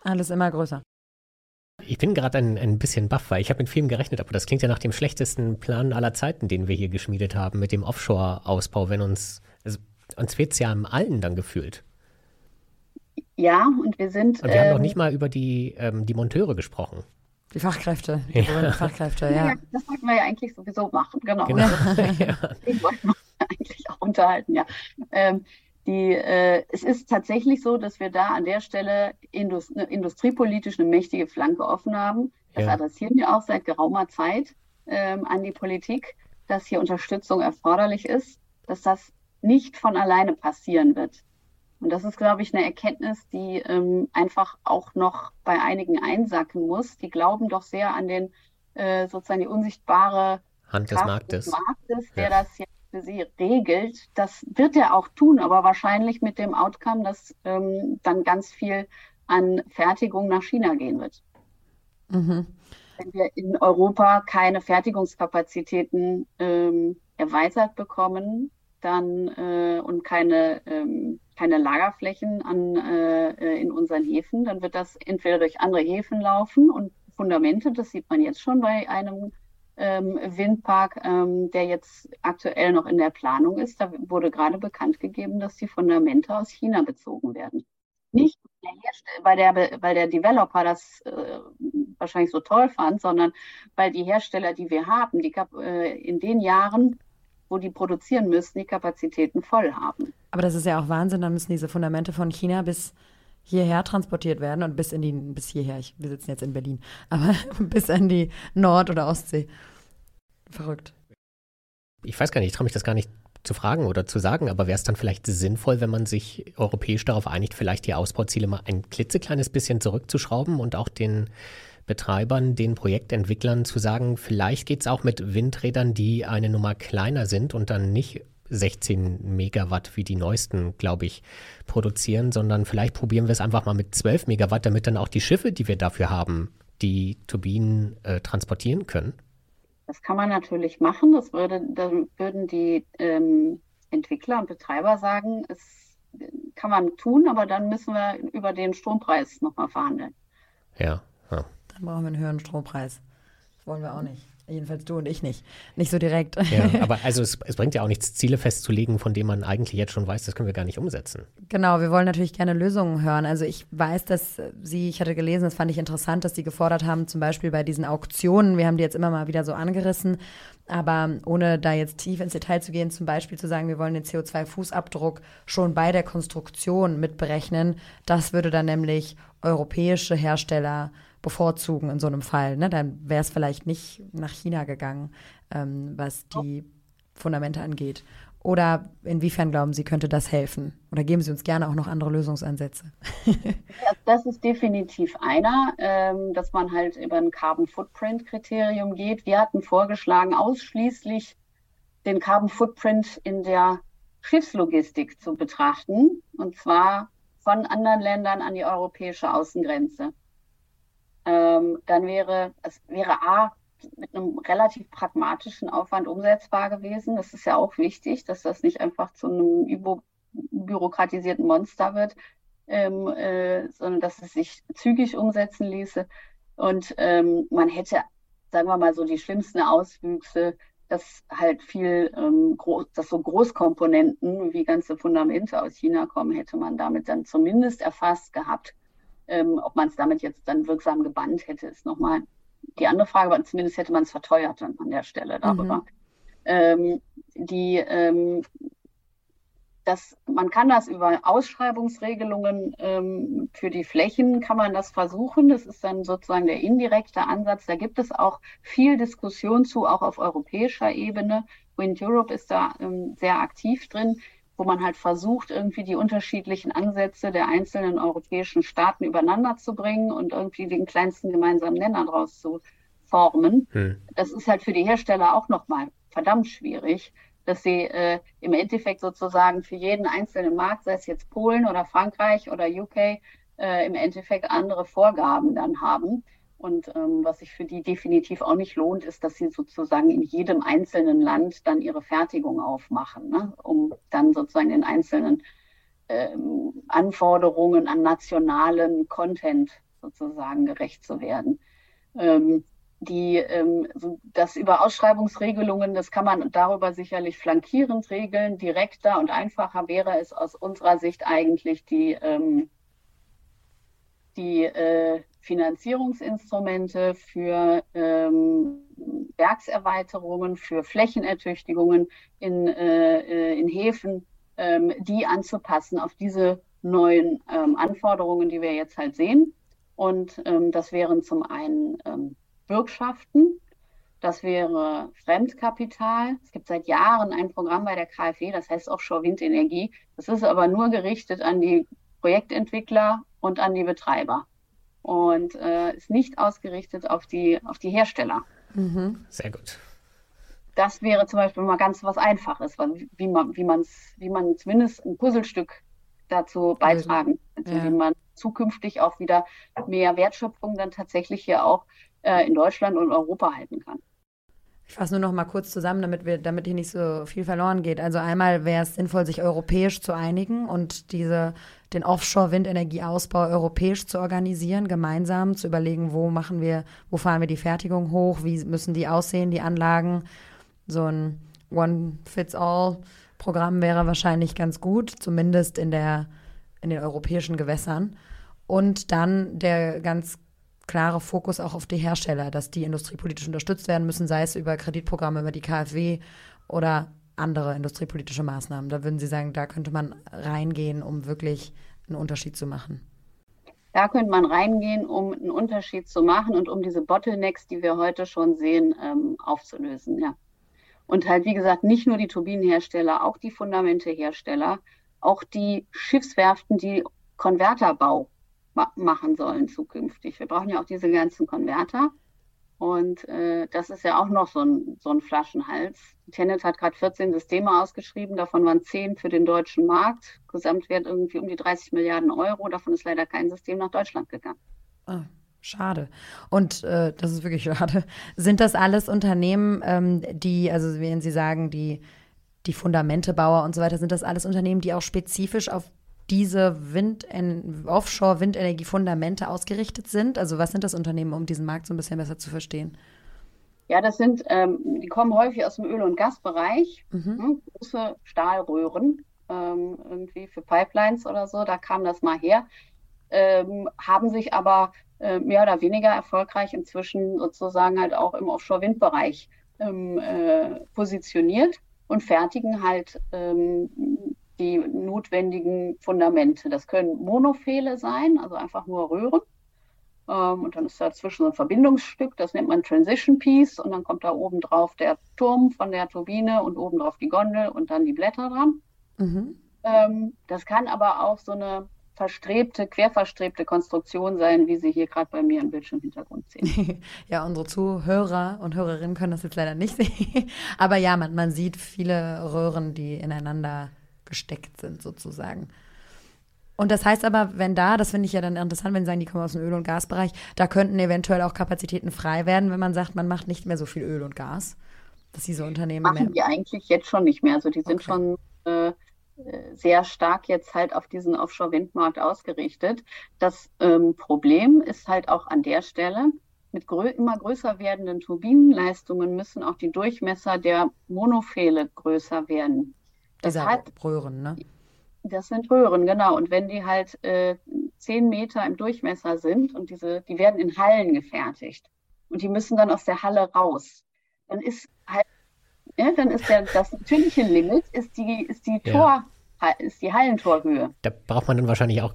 Alles immer größer. Ich bin gerade ein, ein bisschen baff, weil ich habe mit vielem gerechnet, aber das klingt ja nach dem schlechtesten Plan aller Zeiten, den wir hier geschmiedet haben mit dem Offshore-Ausbau, wenn uns, also uns wird es ja im Allen dann gefühlt. Ja, und wir sind. Und wir ähm, haben noch nicht mal über die, ähm, die Monteure gesprochen. Die Fachkräfte, die ja. Fachkräfte, ja. ja. Das wollten wir ja eigentlich sowieso machen, genau. genau. ja. Die wollten wir eigentlich auch unterhalten, ja. Ähm, die, äh, es ist tatsächlich so, dass wir da an der Stelle indust industriepolitisch eine mächtige Flanke offen haben. Das ja. adressieren wir auch seit geraumer Zeit ähm, an die Politik, dass hier Unterstützung erforderlich ist, dass das nicht von alleine passieren wird. Und das ist, glaube ich, eine Erkenntnis, die ähm, einfach auch noch bei einigen einsacken muss. Die glauben doch sehr an den äh, sozusagen die unsichtbare Hand des Marktes, des Marktes der ja. das jetzt für sie regelt. Das wird er auch tun, aber wahrscheinlich mit dem Outcome, dass ähm, dann ganz viel an Fertigung nach China gehen wird. Mhm. Wenn wir in Europa keine Fertigungskapazitäten ähm, erweitert bekommen, dann äh, und keine, ähm, keine Lagerflächen an, äh, in unseren Häfen, dann wird das entweder durch andere Häfen laufen und Fundamente, das sieht man jetzt schon bei einem ähm, Windpark, ähm, der jetzt aktuell noch in der Planung ist. Da wurde gerade bekannt gegeben, dass die Fundamente aus China bezogen werden. Nicht weil der, weil der Developer das äh, wahrscheinlich so toll fand, sondern weil die Hersteller, die wir haben, die äh, in den Jahren, wo die produzieren müssen, die Kapazitäten voll haben. Aber das ist ja auch Wahnsinn, dann müssen diese Fundamente von China bis hierher transportiert werden und bis in die, bis hierher, ich, wir sitzen jetzt in Berlin, aber bis in die Nord- oder Ostsee. Verrückt. Ich weiß gar nicht, ich traue mich das gar nicht zu fragen oder zu sagen, aber wäre es dann vielleicht sinnvoll, wenn man sich europäisch darauf einigt, vielleicht die Ausbauziele mal ein klitzekleines bisschen zurückzuschrauben und auch den Betreibern, den Projektentwicklern zu sagen, vielleicht geht es auch mit Windrädern, die eine Nummer kleiner sind und dann nicht 16 Megawatt wie die neuesten, glaube ich, produzieren, sondern vielleicht probieren wir es einfach mal mit 12 Megawatt, damit dann auch die Schiffe, die wir dafür haben, die Turbinen äh, transportieren können. Das kann man natürlich machen. Das würde, dann würden die ähm, Entwickler und Betreiber sagen, es kann man tun, aber dann müssen wir über den Strompreis nochmal verhandeln. Ja, ja. Dann brauchen wir einen höheren Strompreis. Das wollen wir auch nicht. Jedenfalls du und ich nicht. Nicht so direkt. Ja, aber also es, es, bringt ja auch nichts, Ziele festzulegen, von denen man eigentlich jetzt schon weiß, das können wir gar nicht umsetzen. Genau, wir wollen natürlich gerne Lösungen hören. Also ich weiß, dass Sie, ich hatte gelesen, das fand ich interessant, dass Sie gefordert haben, zum Beispiel bei diesen Auktionen, wir haben die jetzt immer mal wieder so angerissen, aber ohne da jetzt tief ins Detail zu gehen, zum Beispiel zu sagen, wir wollen den CO2-Fußabdruck schon bei der Konstruktion mitberechnen, das würde dann nämlich europäische Hersteller bevorzugen in so einem Fall. Ne? Dann wäre es vielleicht nicht nach China gegangen, ähm, was die Fundamente angeht. Oder inwiefern glauben Sie, könnte das helfen? Oder geben Sie uns gerne auch noch andere Lösungsansätze? das ist definitiv einer, ähm, dass man halt über ein Carbon Footprint Kriterium geht. Wir hatten vorgeschlagen, ausschließlich den Carbon Footprint in der Schiffslogistik zu betrachten, und zwar von anderen Ländern an die europäische Außengrenze ähm, dann wäre es wäre A mit einem relativ pragmatischen Aufwand umsetzbar gewesen. Das ist ja auch wichtig, dass das nicht einfach zu einem überbürokratisierten Monster wird, ähm, äh, sondern dass es sich zügig umsetzen ließe. Und ähm, man hätte, sagen wir mal so, die schlimmsten Auswüchse, dass halt viel, ähm, dass so Großkomponenten wie ganze Fundamente aus China kommen, hätte man damit dann zumindest erfasst gehabt. Ähm, ob man es damit jetzt dann wirksam gebannt hätte, ist nochmal die andere Frage, aber zumindest hätte man es verteuert dann an der Stelle darüber. Mhm. Ähm, die, ähm, das, man kann das über Ausschreibungsregelungen ähm, für die Flächen, kann man das versuchen. Das ist dann sozusagen der indirekte Ansatz. Da gibt es auch viel Diskussion zu, auch auf europäischer Ebene. Wind Europe ist da ähm, sehr aktiv drin. Wo man halt versucht, irgendwie die unterschiedlichen Ansätze der einzelnen europäischen Staaten übereinander zu bringen und irgendwie den kleinsten gemeinsamen Nenner daraus zu formen. Hm. Das ist halt für die Hersteller auch nochmal verdammt schwierig, dass sie äh, im Endeffekt sozusagen für jeden einzelnen Markt, sei es jetzt Polen oder Frankreich oder UK, äh, im Endeffekt andere Vorgaben dann haben. Und ähm, was sich für die definitiv auch nicht lohnt, ist, dass sie sozusagen in jedem einzelnen Land dann ihre Fertigung aufmachen, ne? um dann sozusagen den einzelnen ähm, Anforderungen an nationalen Content sozusagen gerecht zu werden. Ähm, die, ähm, das über Ausschreibungsregelungen, das kann man darüber sicherlich flankierend regeln. Direkter und einfacher wäre es aus unserer Sicht eigentlich die, ähm, die äh, Finanzierungsinstrumente für ähm, Werkserweiterungen, für Flächenertüchtigungen in, äh, in Häfen, ähm, die anzupassen auf diese neuen ähm, Anforderungen, die wir jetzt halt sehen. Und ähm, das wären zum einen ähm, Bürgschaften, das wäre Fremdkapital. Es gibt seit Jahren ein Programm bei der KfW, das heißt Offshore Windenergie. Das ist aber nur gerichtet an die Projektentwickler und an die Betreiber und äh, ist nicht ausgerichtet auf die, auf die Hersteller. Mhm. Sehr gut. Das wäre zum Beispiel mal ganz was Einfaches, wie man, wie wie man zumindest ein Puzzlestück dazu beitragen könnte, ja. wie man zukünftig auch wieder mehr Wertschöpfung dann tatsächlich hier auch äh, in Deutschland und Europa halten kann. Ich fasse nur noch mal kurz zusammen, damit, wir, damit hier nicht so viel verloren geht. Also einmal wäre es sinnvoll, sich europäisch zu einigen und diese, den Offshore-Windenergieausbau europäisch zu organisieren, gemeinsam zu überlegen, wo machen wir, wo fahren wir die Fertigung hoch, wie müssen die aussehen, die Anlagen. So ein One-Fits-All-Programm wäre wahrscheinlich ganz gut, zumindest in, der, in den europäischen Gewässern. Und dann der ganz klare Fokus auch auf die Hersteller, dass die industriepolitisch unterstützt werden müssen, sei es über Kreditprogramme, über die KfW oder andere industriepolitische Maßnahmen. Da würden Sie sagen, da könnte man reingehen, um wirklich einen Unterschied zu machen. Da könnte man reingehen, um einen Unterschied zu machen und um diese Bottlenecks, die wir heute schon sehen, ähm, aufzulösen. Ja. Und halt, wie gesagt, nicht nur die Turbinenhersteller, auch die Fundamentehersteller, auch die Schiffswerften, die Konverterbau ma machen sollen zukünftig. Wir brauchen ja auch diese ganzen Konverter. Und äh, das ist ja auch noch so ein, so ein Flaschenhals. Tenet hat gerade 14 Systeme ausgeschrieben, davon waren 10 für den deutschen Markt. Gesamtwert irgendwie um die 30 Milliarden Euro. Davon ist leider kein System nach Deutschland gegangen. Oh, schade. Und äh, das ist wirklich schade. Sind das alles Unternehmen, ähm, die, also wenn Sie sagen, die, die Fundamentebauer und so weiter, sind das alles Unternehmen, die auch spezifisch auf diese Wind Offshore-Windenergie-Fundamente ausgerichtet sind? Also was sind das Unternehmen, um diesen Markt so ein bisschen besser zu verstehen? Ja, das sind, ähm, die kommen häufig aus dem Öl- und Gasbereich, mhm. ne, große Stahlröhren, ähm, irgendwie für Pipelines oder so, da kam das mal her, ähm, haben sich aber äh, mehr oder weniger erfolgreich inzwischen sozusagen halt auch im Offshore-Windbereich ähm, äh, positioniert und fertigen halt ähm, die notwendigen Fundamente. Das können Monofele sein, also einfach nur Röhren. Ähm, und dann ist dazwischen so ein Verbindungsstück, das nennt man Transition Piece. Und dann kommt da oben drauf der Turm von der Turbine und oben drauf die Gondel und dann die Blätter dran. Mhm. Ähm, das kann aber auch so eine verstrebte, querverstrebte Konstruktion sein, wie Sie hier gerade bei mir im Bildschirmhintergrund sehen. ja, unsere Zuhörer und Hörerinnen können das jetzt leider nicht sehen. Aber ja, man, man sieht viele Röhren, die ineinander gesteckt sind sozusagen. Und das heißt aber, wenn da, das finde ich ja dann interessant, wenn Sie sagen, die kommen aus dem Öl- und Gasbereich, da könnten eventuell auch Kapazitäten frei werden, wenn man sagt, man macht nicht mehr so viel Öl und Gas. Dass diese Unternehmen Machen mehr. die eigentlich jetzt schon nicht mehr. Also die sind okay. schon äh, sehr stark jetzt halt auf diesen Offshore-Windmarkt ausgerichtet. Das ähm, Problem ist halt auch an der Stelle, mit grö immer größer werdenden Turbinenleistungen müssen auch die Durchmesser der Monofele größer werden. Diese hat, Röhren, ne? Das sind Röhren, genau. Und wenn die halt äh, zehn Meter im Durchmesser sind und diese, die werden in Hallen gefertigt und die müssen dann aus der Halle raus, dann ist halt, ja, dann ist der, das natürliche Limit ist die, ist die Tor, ja. ist die Hallentorhöhe. Da braucht man dann wahrscheinlich auch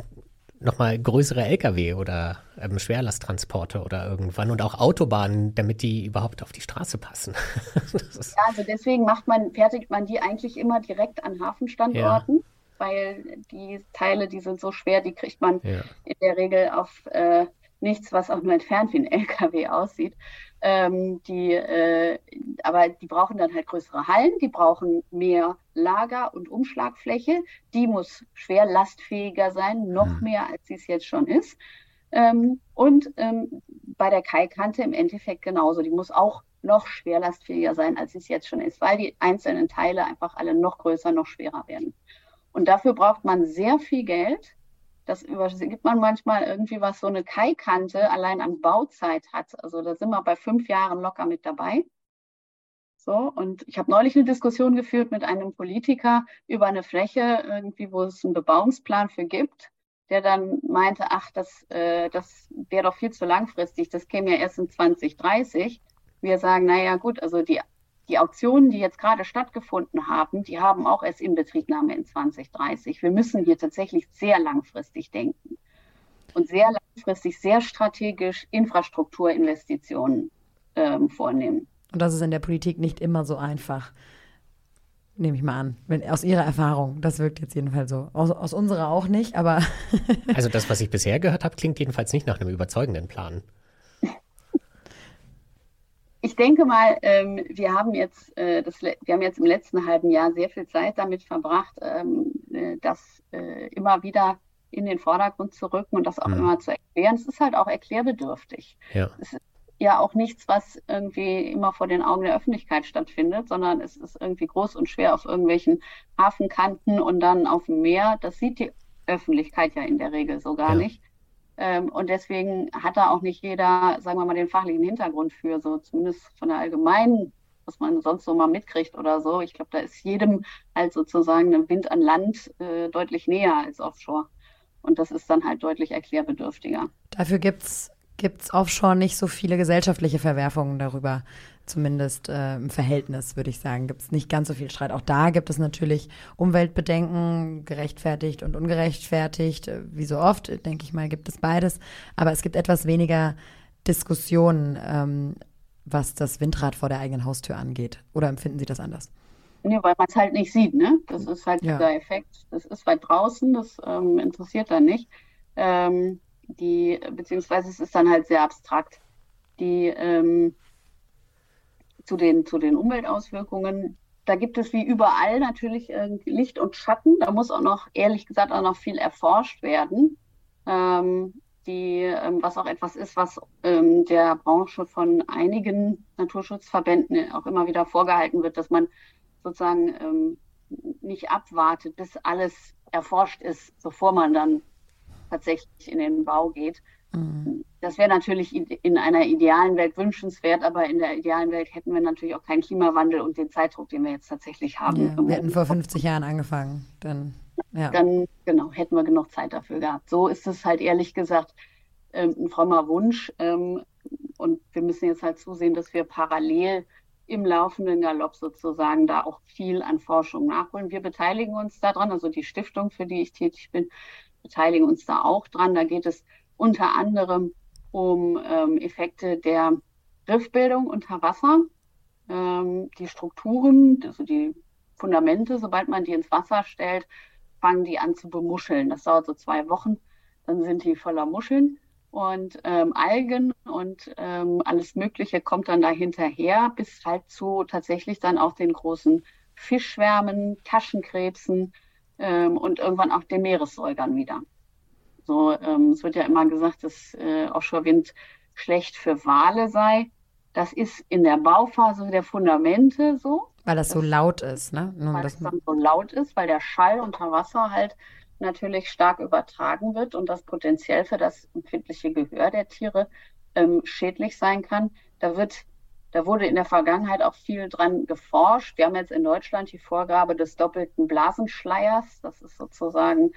nochmal größere Lkw oder ähm, Schwerlasttransporte oder irgendwann und auch Autobahnen, damit die überhaupt auf die Straße passen. ja, also deswegen macht man, fertigt man die eigentlich immer direkt an Hafenstandorten, ja. weil die Teile, die sind so schwer, die kriegt man ja. in der Regel auf äh, nichts, was auch nur entfernt wie ein LKW aussieht. Ähm, die, äh, aber die brauchen dann halt größere Hallen, die brauchen mehr Lager- und Umschlagfläche. Die muss schwer lastfähiger sein, noch mhm. mehr, als sie es jetzt schon ist. Ähm, und ähm, bei der Kaikante im Endeffekt genauso. Die muss auch noch schwerlastfähiger sein, als sie es jetzt schon ist, weil die einzelnen Teile einfach alle noch größer, noch schwerer werden. Und dafür braucht man sehr viel Geld. Das übergibt man manchmal irgendwie, was so eine Kaikante allein an Bauzeit hat. Also da sind wir bei fünf Jahren locker mit dabei. So, und ich habe neulich eine Diskussion geführt mit einem Politiker über eine Fläche, irgendwie, wo es einen Bebauungsplan für gibt, der dann meinte, ach, das, äh, das wäre doch viel zu langfristig, das käme ja erst in 2030. Wir sagen, naja, gut, also die die Auktionen, die jetzt gerade stattgefunden haben, die haben auch erst Inbetriebnahme in 2030. Wir müssen hier tatsächlich sehr langfristig denken und sehr langfristig, sehr strategisch Infrastrukturinvestitionen ähm, vornehmen. Und das ist in der Politik nicht immer so einfach, nehme ich mal an. Wenn, aus Ihrer Erfahrung, das wirkt jetzt jedenfalls so. Aus, aus unserer auch nicht, aber. also das, was ich bisher gehört habe, klingt jedenfalls nicht nach einem überzeugenden Plan ich denke mal, ähm, wir haben jetzt, äh, das, wir haben jetzt im letzten halben Jahr sehr viel Zeit damit verbracht, ähm, äh, das äh, immer wieder in den Vordergrund zu rücken und das auch mhm. immer zu erklären. Es ist halt auch erklärbedürftig. Ja. Es ist ja auch nichts, was irgendwie immer vor den Augen der Öffentlichkeit stattfindet, sondern es ist irgendwie groß und schwer auf irgendwelchen Hafenkanten und dann auf dem Meer. Das sieht die Öffentlichkeit ja in der Regel so gar ja. nicht. Ähm, und deswegen hat da auch nicht jeder, sagen wir mal, den fachlichen Hintergrund für, so zumindest von der allgemeinen, was man sonst so mal mitkriegt oder so. Ich glaube, da ist jedem halt sozusagen ein Wind an Land äh, deutlich näher als offshore. Und das ist dann halt deutlich erklärbedürftiger. Dafür gibt es offshore nicht so viele gesellschaftliche Verwerfungen darüber zumindest äh, im Verhältnis, würde ich sagen, gibt es nicht ganz so viel Streit. Auch da gibt es natürlich Umweltbedenken, gerechtfertigt und ungerechtfertigt. Äh, wie so oft, denke ich mal, gibt es beides. Aber es gibt etwas weniger Diskussionen, ähm, was das Windrad vor der eigenen Haustür angeht. Oder empfinden Sie das anders? Nee, weil man es halt nicht sieht, ne? Das ist halt ja. dieser Effekt. Das ist weit draußen, das ähm, interessiert dann nicht. Ähm, die, beziehungsweise es ist dann halt sehr abstrakt. Die, ähm, zu den, zu den Umweltauswirkungen. Da gibt es wie überall natürlich äh, Licht und Schatten. Da muss auch noch, ehrlich gesagt, auch noch viel erforscht werden. Ähm, die, ähm, was auch etwas ist, was ähm, der Branche von einigen Naturschutzverbänden auch immer wieder vorgehalten wird, dass man sozusagen ähm, nicht abwartet, bis alles erforscht ist, bevor man dann tatsächlich in den Bau geht. Mhm. Das wäre natürlich in einer idealen Welt wünschenswert, aber in der idealen Welt hätten wir natürlich auch keinen Klimawandel und den Zeitdruck, den wir jetzt tatsächlich haben. Ja, wir hätten vor 50 Jahren angefangen. Dann, ja. dann genau, hätten wir genug Zeit dafür gehabt. So ist es halt ehrlich gesagt ähm, ein frommer Wunsch. Ähm, und wir müssen jetzt halt zusehen, dass wir parallel im laufenden Galopp sozusagen da auch viel an Forschung nachholen. Wir beteiligen uns daran, also die Stiftung, für die ich tätig bin, beteiligen uns da auch dran. Da geht es unter anderem um ähm, Effekte der Riffbildung unter Wasser, ähm, die Strukturen, also die Fundamente, sobald man die ins Wasser stellt, fangen die an zu bemuscheln. Das dauert so zwei Wochen, dann sind die voller Muscheln und ähm, Algen und ähm, alles Mögliche kommt dann da hinterher, bis halt zu tatsächlich dann auch den großen Fischschwärmen, Taschenkrebsen ähm, und irgendwann auch den Meeressäugern wieder. So, ähm, es wird ja immer gesagt, dass äh, Offshore-Wind schlecht für Wale sei. Das ist in der Bauphase der Fundamente so. Weil das, so laut ist, ne? Nur weil das dann so laut ist, weil der Schall unter Wasser halt natürlich stark übertragen wird und das potenziell für das empfindliche Gehör der Tiere ähm, schädlich sein kann. Da wird, da wurde in der Vergangenheit auch viel dran geforscht. Wir haben jetzt in Deutschland die Vorgabe des doppelten Blasenschleiers. Das ist sozusagen,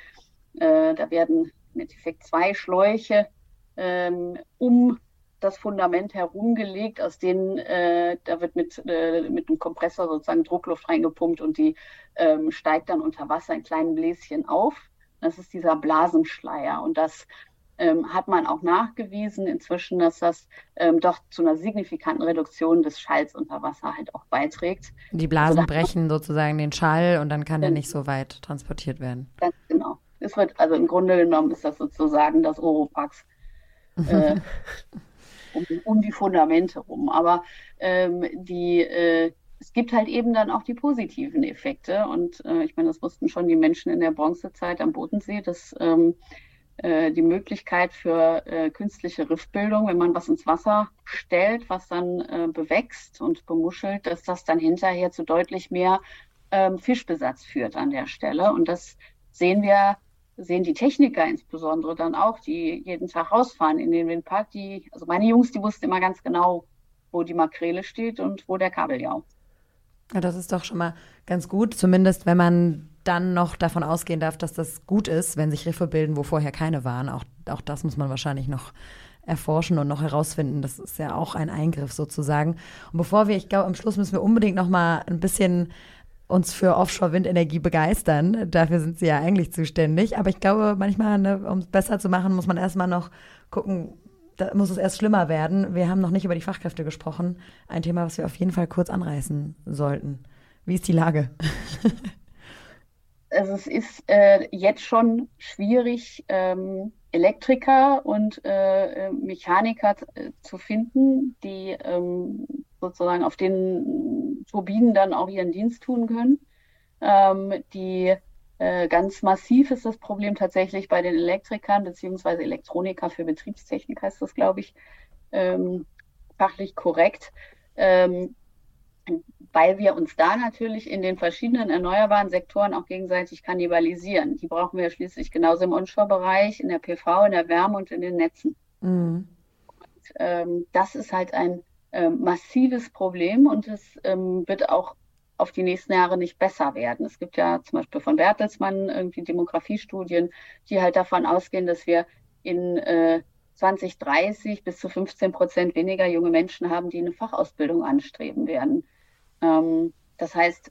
äh, da werden im Endeffekt zwei Schläuche ähm, um das Fundament herumgelegt, aus denen äh, da wird mit, äh, mit einem Kompressor sozusagen Druckluft reingepumpt und die ähm, steigt dann unter Wasser in kleinen Bläschen auf. Das ist dieser Blasenschleier. Und das ähm, hat man auch nachgewiesen inzwischen, dass das ähm, doch zu einer signifikanten Reduktion des Schalls unter Wasser halt auch beiträgt. Die Blasen also, brechen sozusagen den Schall und dann kann der nicht so weit transportiert werden. Ganz genau. Es wird, also im Grunde genommen ist das sozusagen das Oropax äh, um, um, die Fundamente rum. Aber ähm, die äh, es gibt halt eben dann auch die positiven Effekte. Und äh, ich meine, das wussten schon die Menschen in der Bronzezeit am Bodensee, dass ähm, äh, die Möglichkeit für äh, künstliche Riffbildung, wenn man was ins Wasser stellt, was dann äh, bewächst und bemuschelt, dass das dann hinterher zu deutlich mehr ähm, Fischbesatz führt an der Stelle. Und das sehen wir, sehen die Techniker insbesondere dann auch, die jeden Tag rausfahren in den Windpark. Die, also meine Jungs, die wussten immer ganz genau, wo die Makrele steht und wo der Kabeljau. Ja, das ist doch schon mal ganz gut, zumindest wenn man dann noch davon ausgehen darf, dass das gut ist, wenn sich Riffe bilden, wo vorher keine waren. Auch, auch das muss man wahrscheinlich noch erforschen und noch herausfinden. Das ist ja auch ein Eingriff sozusagen. Und bevor wir, ich glaube, am Schluss müssen wir unbedingt noch mal ein bisschen uns für Offshore-Windenergie begeistern. Dafür sind sie ja eigentlich zuständig. Aber ich glaube, manchmal, ne, um es besser zu machen, muss man erstmal noch gucken, da muss es erst schlimmer werden. Wir haben noch nicht über die Fachkräfte gesprochen. Ein Thema, was wir auf jeden Fall kurz anreißen sollten. Wie ist die Lage? also es ist äh, jetzt schon schwierig, ähm, Elektriker und äh, Mechaniker äh, zu finden, die ähm, sozusagen auf den Turbinen dann auch ihren Dienst tun können. Ähm, die äh, ganz massiv ist das Problem tatsächlich bei den Elektrikern beziehungsweise Elektroniker für Betriebstechnik heißt das, glaube ich, ähm, fachlich korrekt. Weil wir uns da natürlich in den verschiedenen erneuerbaren Sektoren auch gegenseitig kannibalisieren. Die brauchen wir schließlich genauso im Onshore-Bereich, in der PV, in der Wärme und in den Netzen. Mhm. Und, ähm, das ist halt ein ähm, massives Problem und es ähm, wird auch auf die nächsten Jahre nicht besser werden. Es gibt ja zum Beispiel von Bertelsmann irgendwie Demografiestudien, die halt davon ausgehen, dass wir in äh, 2030 bis zu 15 Prozent weniger junge Menschen haben, die eine Fachausbildung anstreben werden. Ähm, das heißt,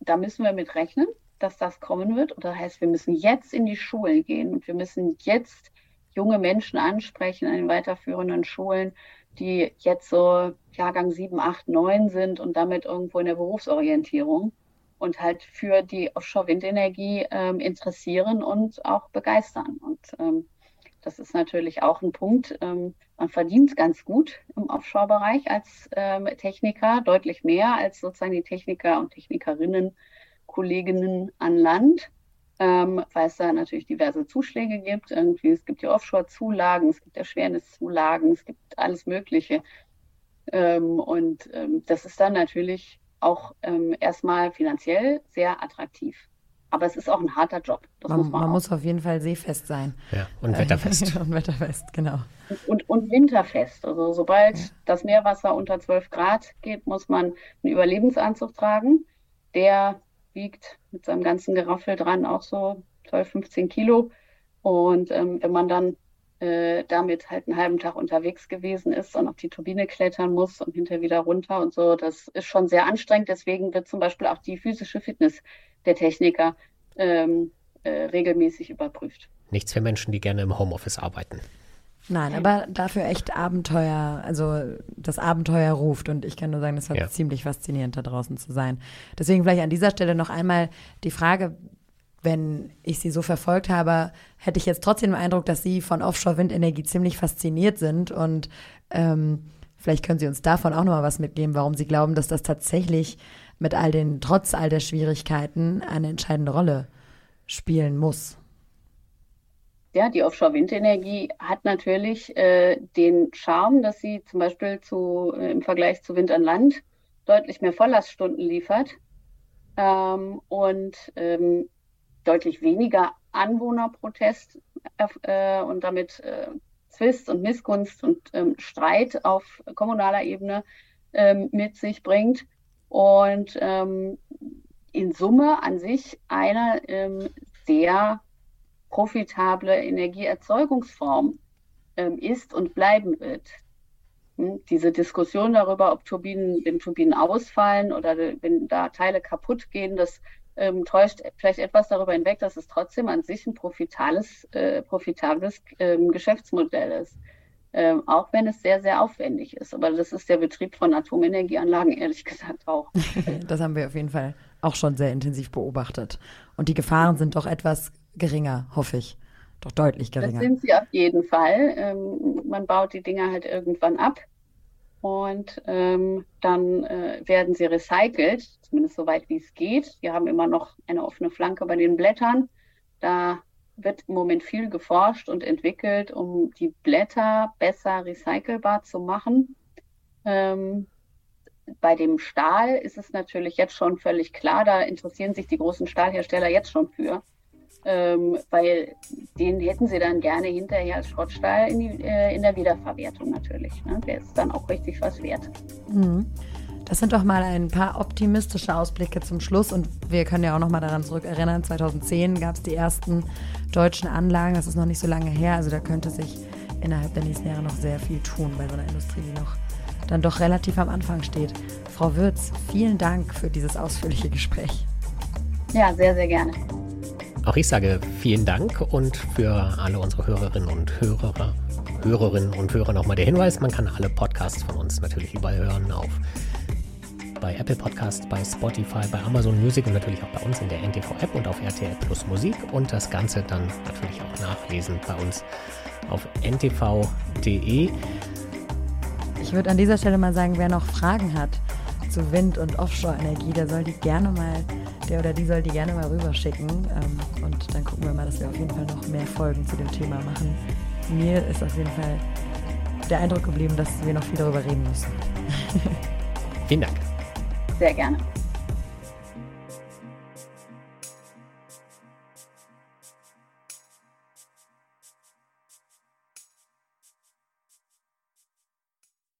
da müssen wir mit rechnen, dass das kommen wird. Und das heißt, wir müssen jetzt in die Schulen gehen und wir müssen jetzt junge Menschen ansprechen an den weiterführenden Schulen, die jetzt so Jahrgang 7, 8, 9 sind und damit irgendwo in der Berufsorientierung und halt für die Offshore-Windenergie ähm, interessieren und auch begeistern. Und ähm, das ist natürlich auch ein Punkt. Ähm, man verdient ganz gut im Offshore-Bereich als ähm, Techniker, deutlich mehr als sozusagen die Techniker und Technikerinnen, Kolleginnen an Land, ähm, weil es da natürlich diverse Zuschläge gibt. Irgendwie, es gibt die Offshore-Zulagen, es gibt Erschwerniszulagen, es gibt alles Mögliche. Und das ist dann natürlich auch erstmal finanziell sehr attraktiv. Aber es ist auch ein harter Job. man, muss, man man muss auf jeden Fall seefest sein. Ja, und wetterfest. und wetterfest, genau. Und, und winterfest. Also sobald ja. das Meerwasser unter 12 Grad geht, muss man einen Überlebensanzug tragen. Der wiegt mit seinem ganzen Geraffel dran auch so 12, 15 Kilo. Und ähm, wenn man dann äh, damit halt einen halben Tag unterwegs gewesen ist und auf die Turbine klettern muss und hinterher wieder runter und so, das ist schon sehr anstrengend. Deswegen wird zum Beispiel auch die physische Fitness der Techniker ähm, äh, regelmäßig überprüft. Nichts für Menschen, die gerne im Homeoffice arbeiten. Nein, aber dafür echt Abenteuer, also das Abenteuer ruft und ich kann nur sagen, das war ja. ziemlich faszinierend, da draußen zu sein. Deswegen vielleicht an dieser Stelle noch einmal die Frage, wenn ich Sie so verfolgt habe, hätte ich jetzt trotzdem den Eindruck, dass Sie von Offshore-Windenergie ziemlich fasziniert sind und ähm, vielleicht können Sie uns davon auch noch mal was mitgeben, warum Sie glauben, dass das tatsächlich mit all den, trotz all der Schwierigkeiten, eine entscheidende Rolle spielen muss. Ja, die Offshore-Windenergie hat natürlich äh, den Charme, dass sie zum Beispiel zu, äh, im Vergleich zu Wind an Land deutlich mehr Volllaststunden liefert ähm, und ähm, deutlich weniger Anwohnerprotest äh, und damit äh, Zwist und Missgunst und ähm, Streit auf kommunaler Ebene ähm, mit sich bringt und ähm, in Summe an sich eine ähm, sehr profitable Energieerzeugungsform ähm, ist und bleiben wird. Hm? Diese Diskussion darüber, ob Turbinen, wenn Turbinen ausfallen oder wenn da Teile kaputt gehen, das ähm, täuscht vielleicht etwas darüber hinweg, dass es trotzdem an sich ein profitables, äh, profitables ähm, Geschäftsmodell ist. Ähm, auch wenn es sehr, sehr aufwendig ist. Aber das ist der Betrieb von Atomenergieanlagen ehrlich gesagt auch. das haben wir auf jeden Fall auch schon sehr intensiv beobachtet. Und die Gefahren sind doch etwas geringer, hoffe ich. Doch deutlich geringer. Das sind sie auf jeden Fall. Ähm, man baut die Dinger halt irgendwann ab und ähm, dann äh, werden sie recycelt, zumindest so weit wie es geht. Wir haben immer noch eine offene Flanke bei den Blättern. Da wird im Moment viel geforscht und entwickelt, um die Blätter besser recycelbar zu machen. Ähm, bei dem Stahl ist es natürlich jetzt schon völlig klar, da interessieren sich die großen Stahlhersteller jetzt schon für ähm, weil den hätten sie dann gerne hinterher als Schrottstahl in, die, äh, in der Wiederverwertung natürlich. Ne? Der ist dann auch richtig was wert. Mhm. Das sind doch mal ein paar optimistische Ausblicke zum Schluss und wir können ja auch noch mal daran zurückerinnern, 2010 gab es die ersten deutschen Anlagen, das ist noch nicht so lange her, also da könnte sich innerhalb der nächsten Jahre noch sehr viel tun bei so einer Industrie, die noch dann doch relativ am Anfang steht. Frau Würz, vielen Dank für dieses ausführliche Gespräch. Ja, sehr, sehr gerne. Auch ich sage vielen Dank und für alle unsere Hörerinnen und Hörer, Hörerinnen und Hörer nochmal der Hinweis, man kann alle Podcasts von uns natürlich überall hören auf bei Apple Podcasts, bei Spotify, bei Amazon Music und natürlich auch bei uns in der NTV-App und auf RTL Plus Musik und das Ganze dann natürlich auch nachlesen bei uns auf ntv.de. Ich würde an dieser Stelle mal sagen, wer noch Fragen hat zu Wind- und Offshore-Energie, der soll die gerne mal der oder die soll die gerne mal rüberschicken. Ähm, und dann gucken wir mal, dass wir auf jeden Fall noch mehr Folgen zu dem Thema machen. Mir ist auf jeden Fall der Eindruck geblieben, dass wir noch viel darüber reden müssen. Vielen Dank. Sehr gerne.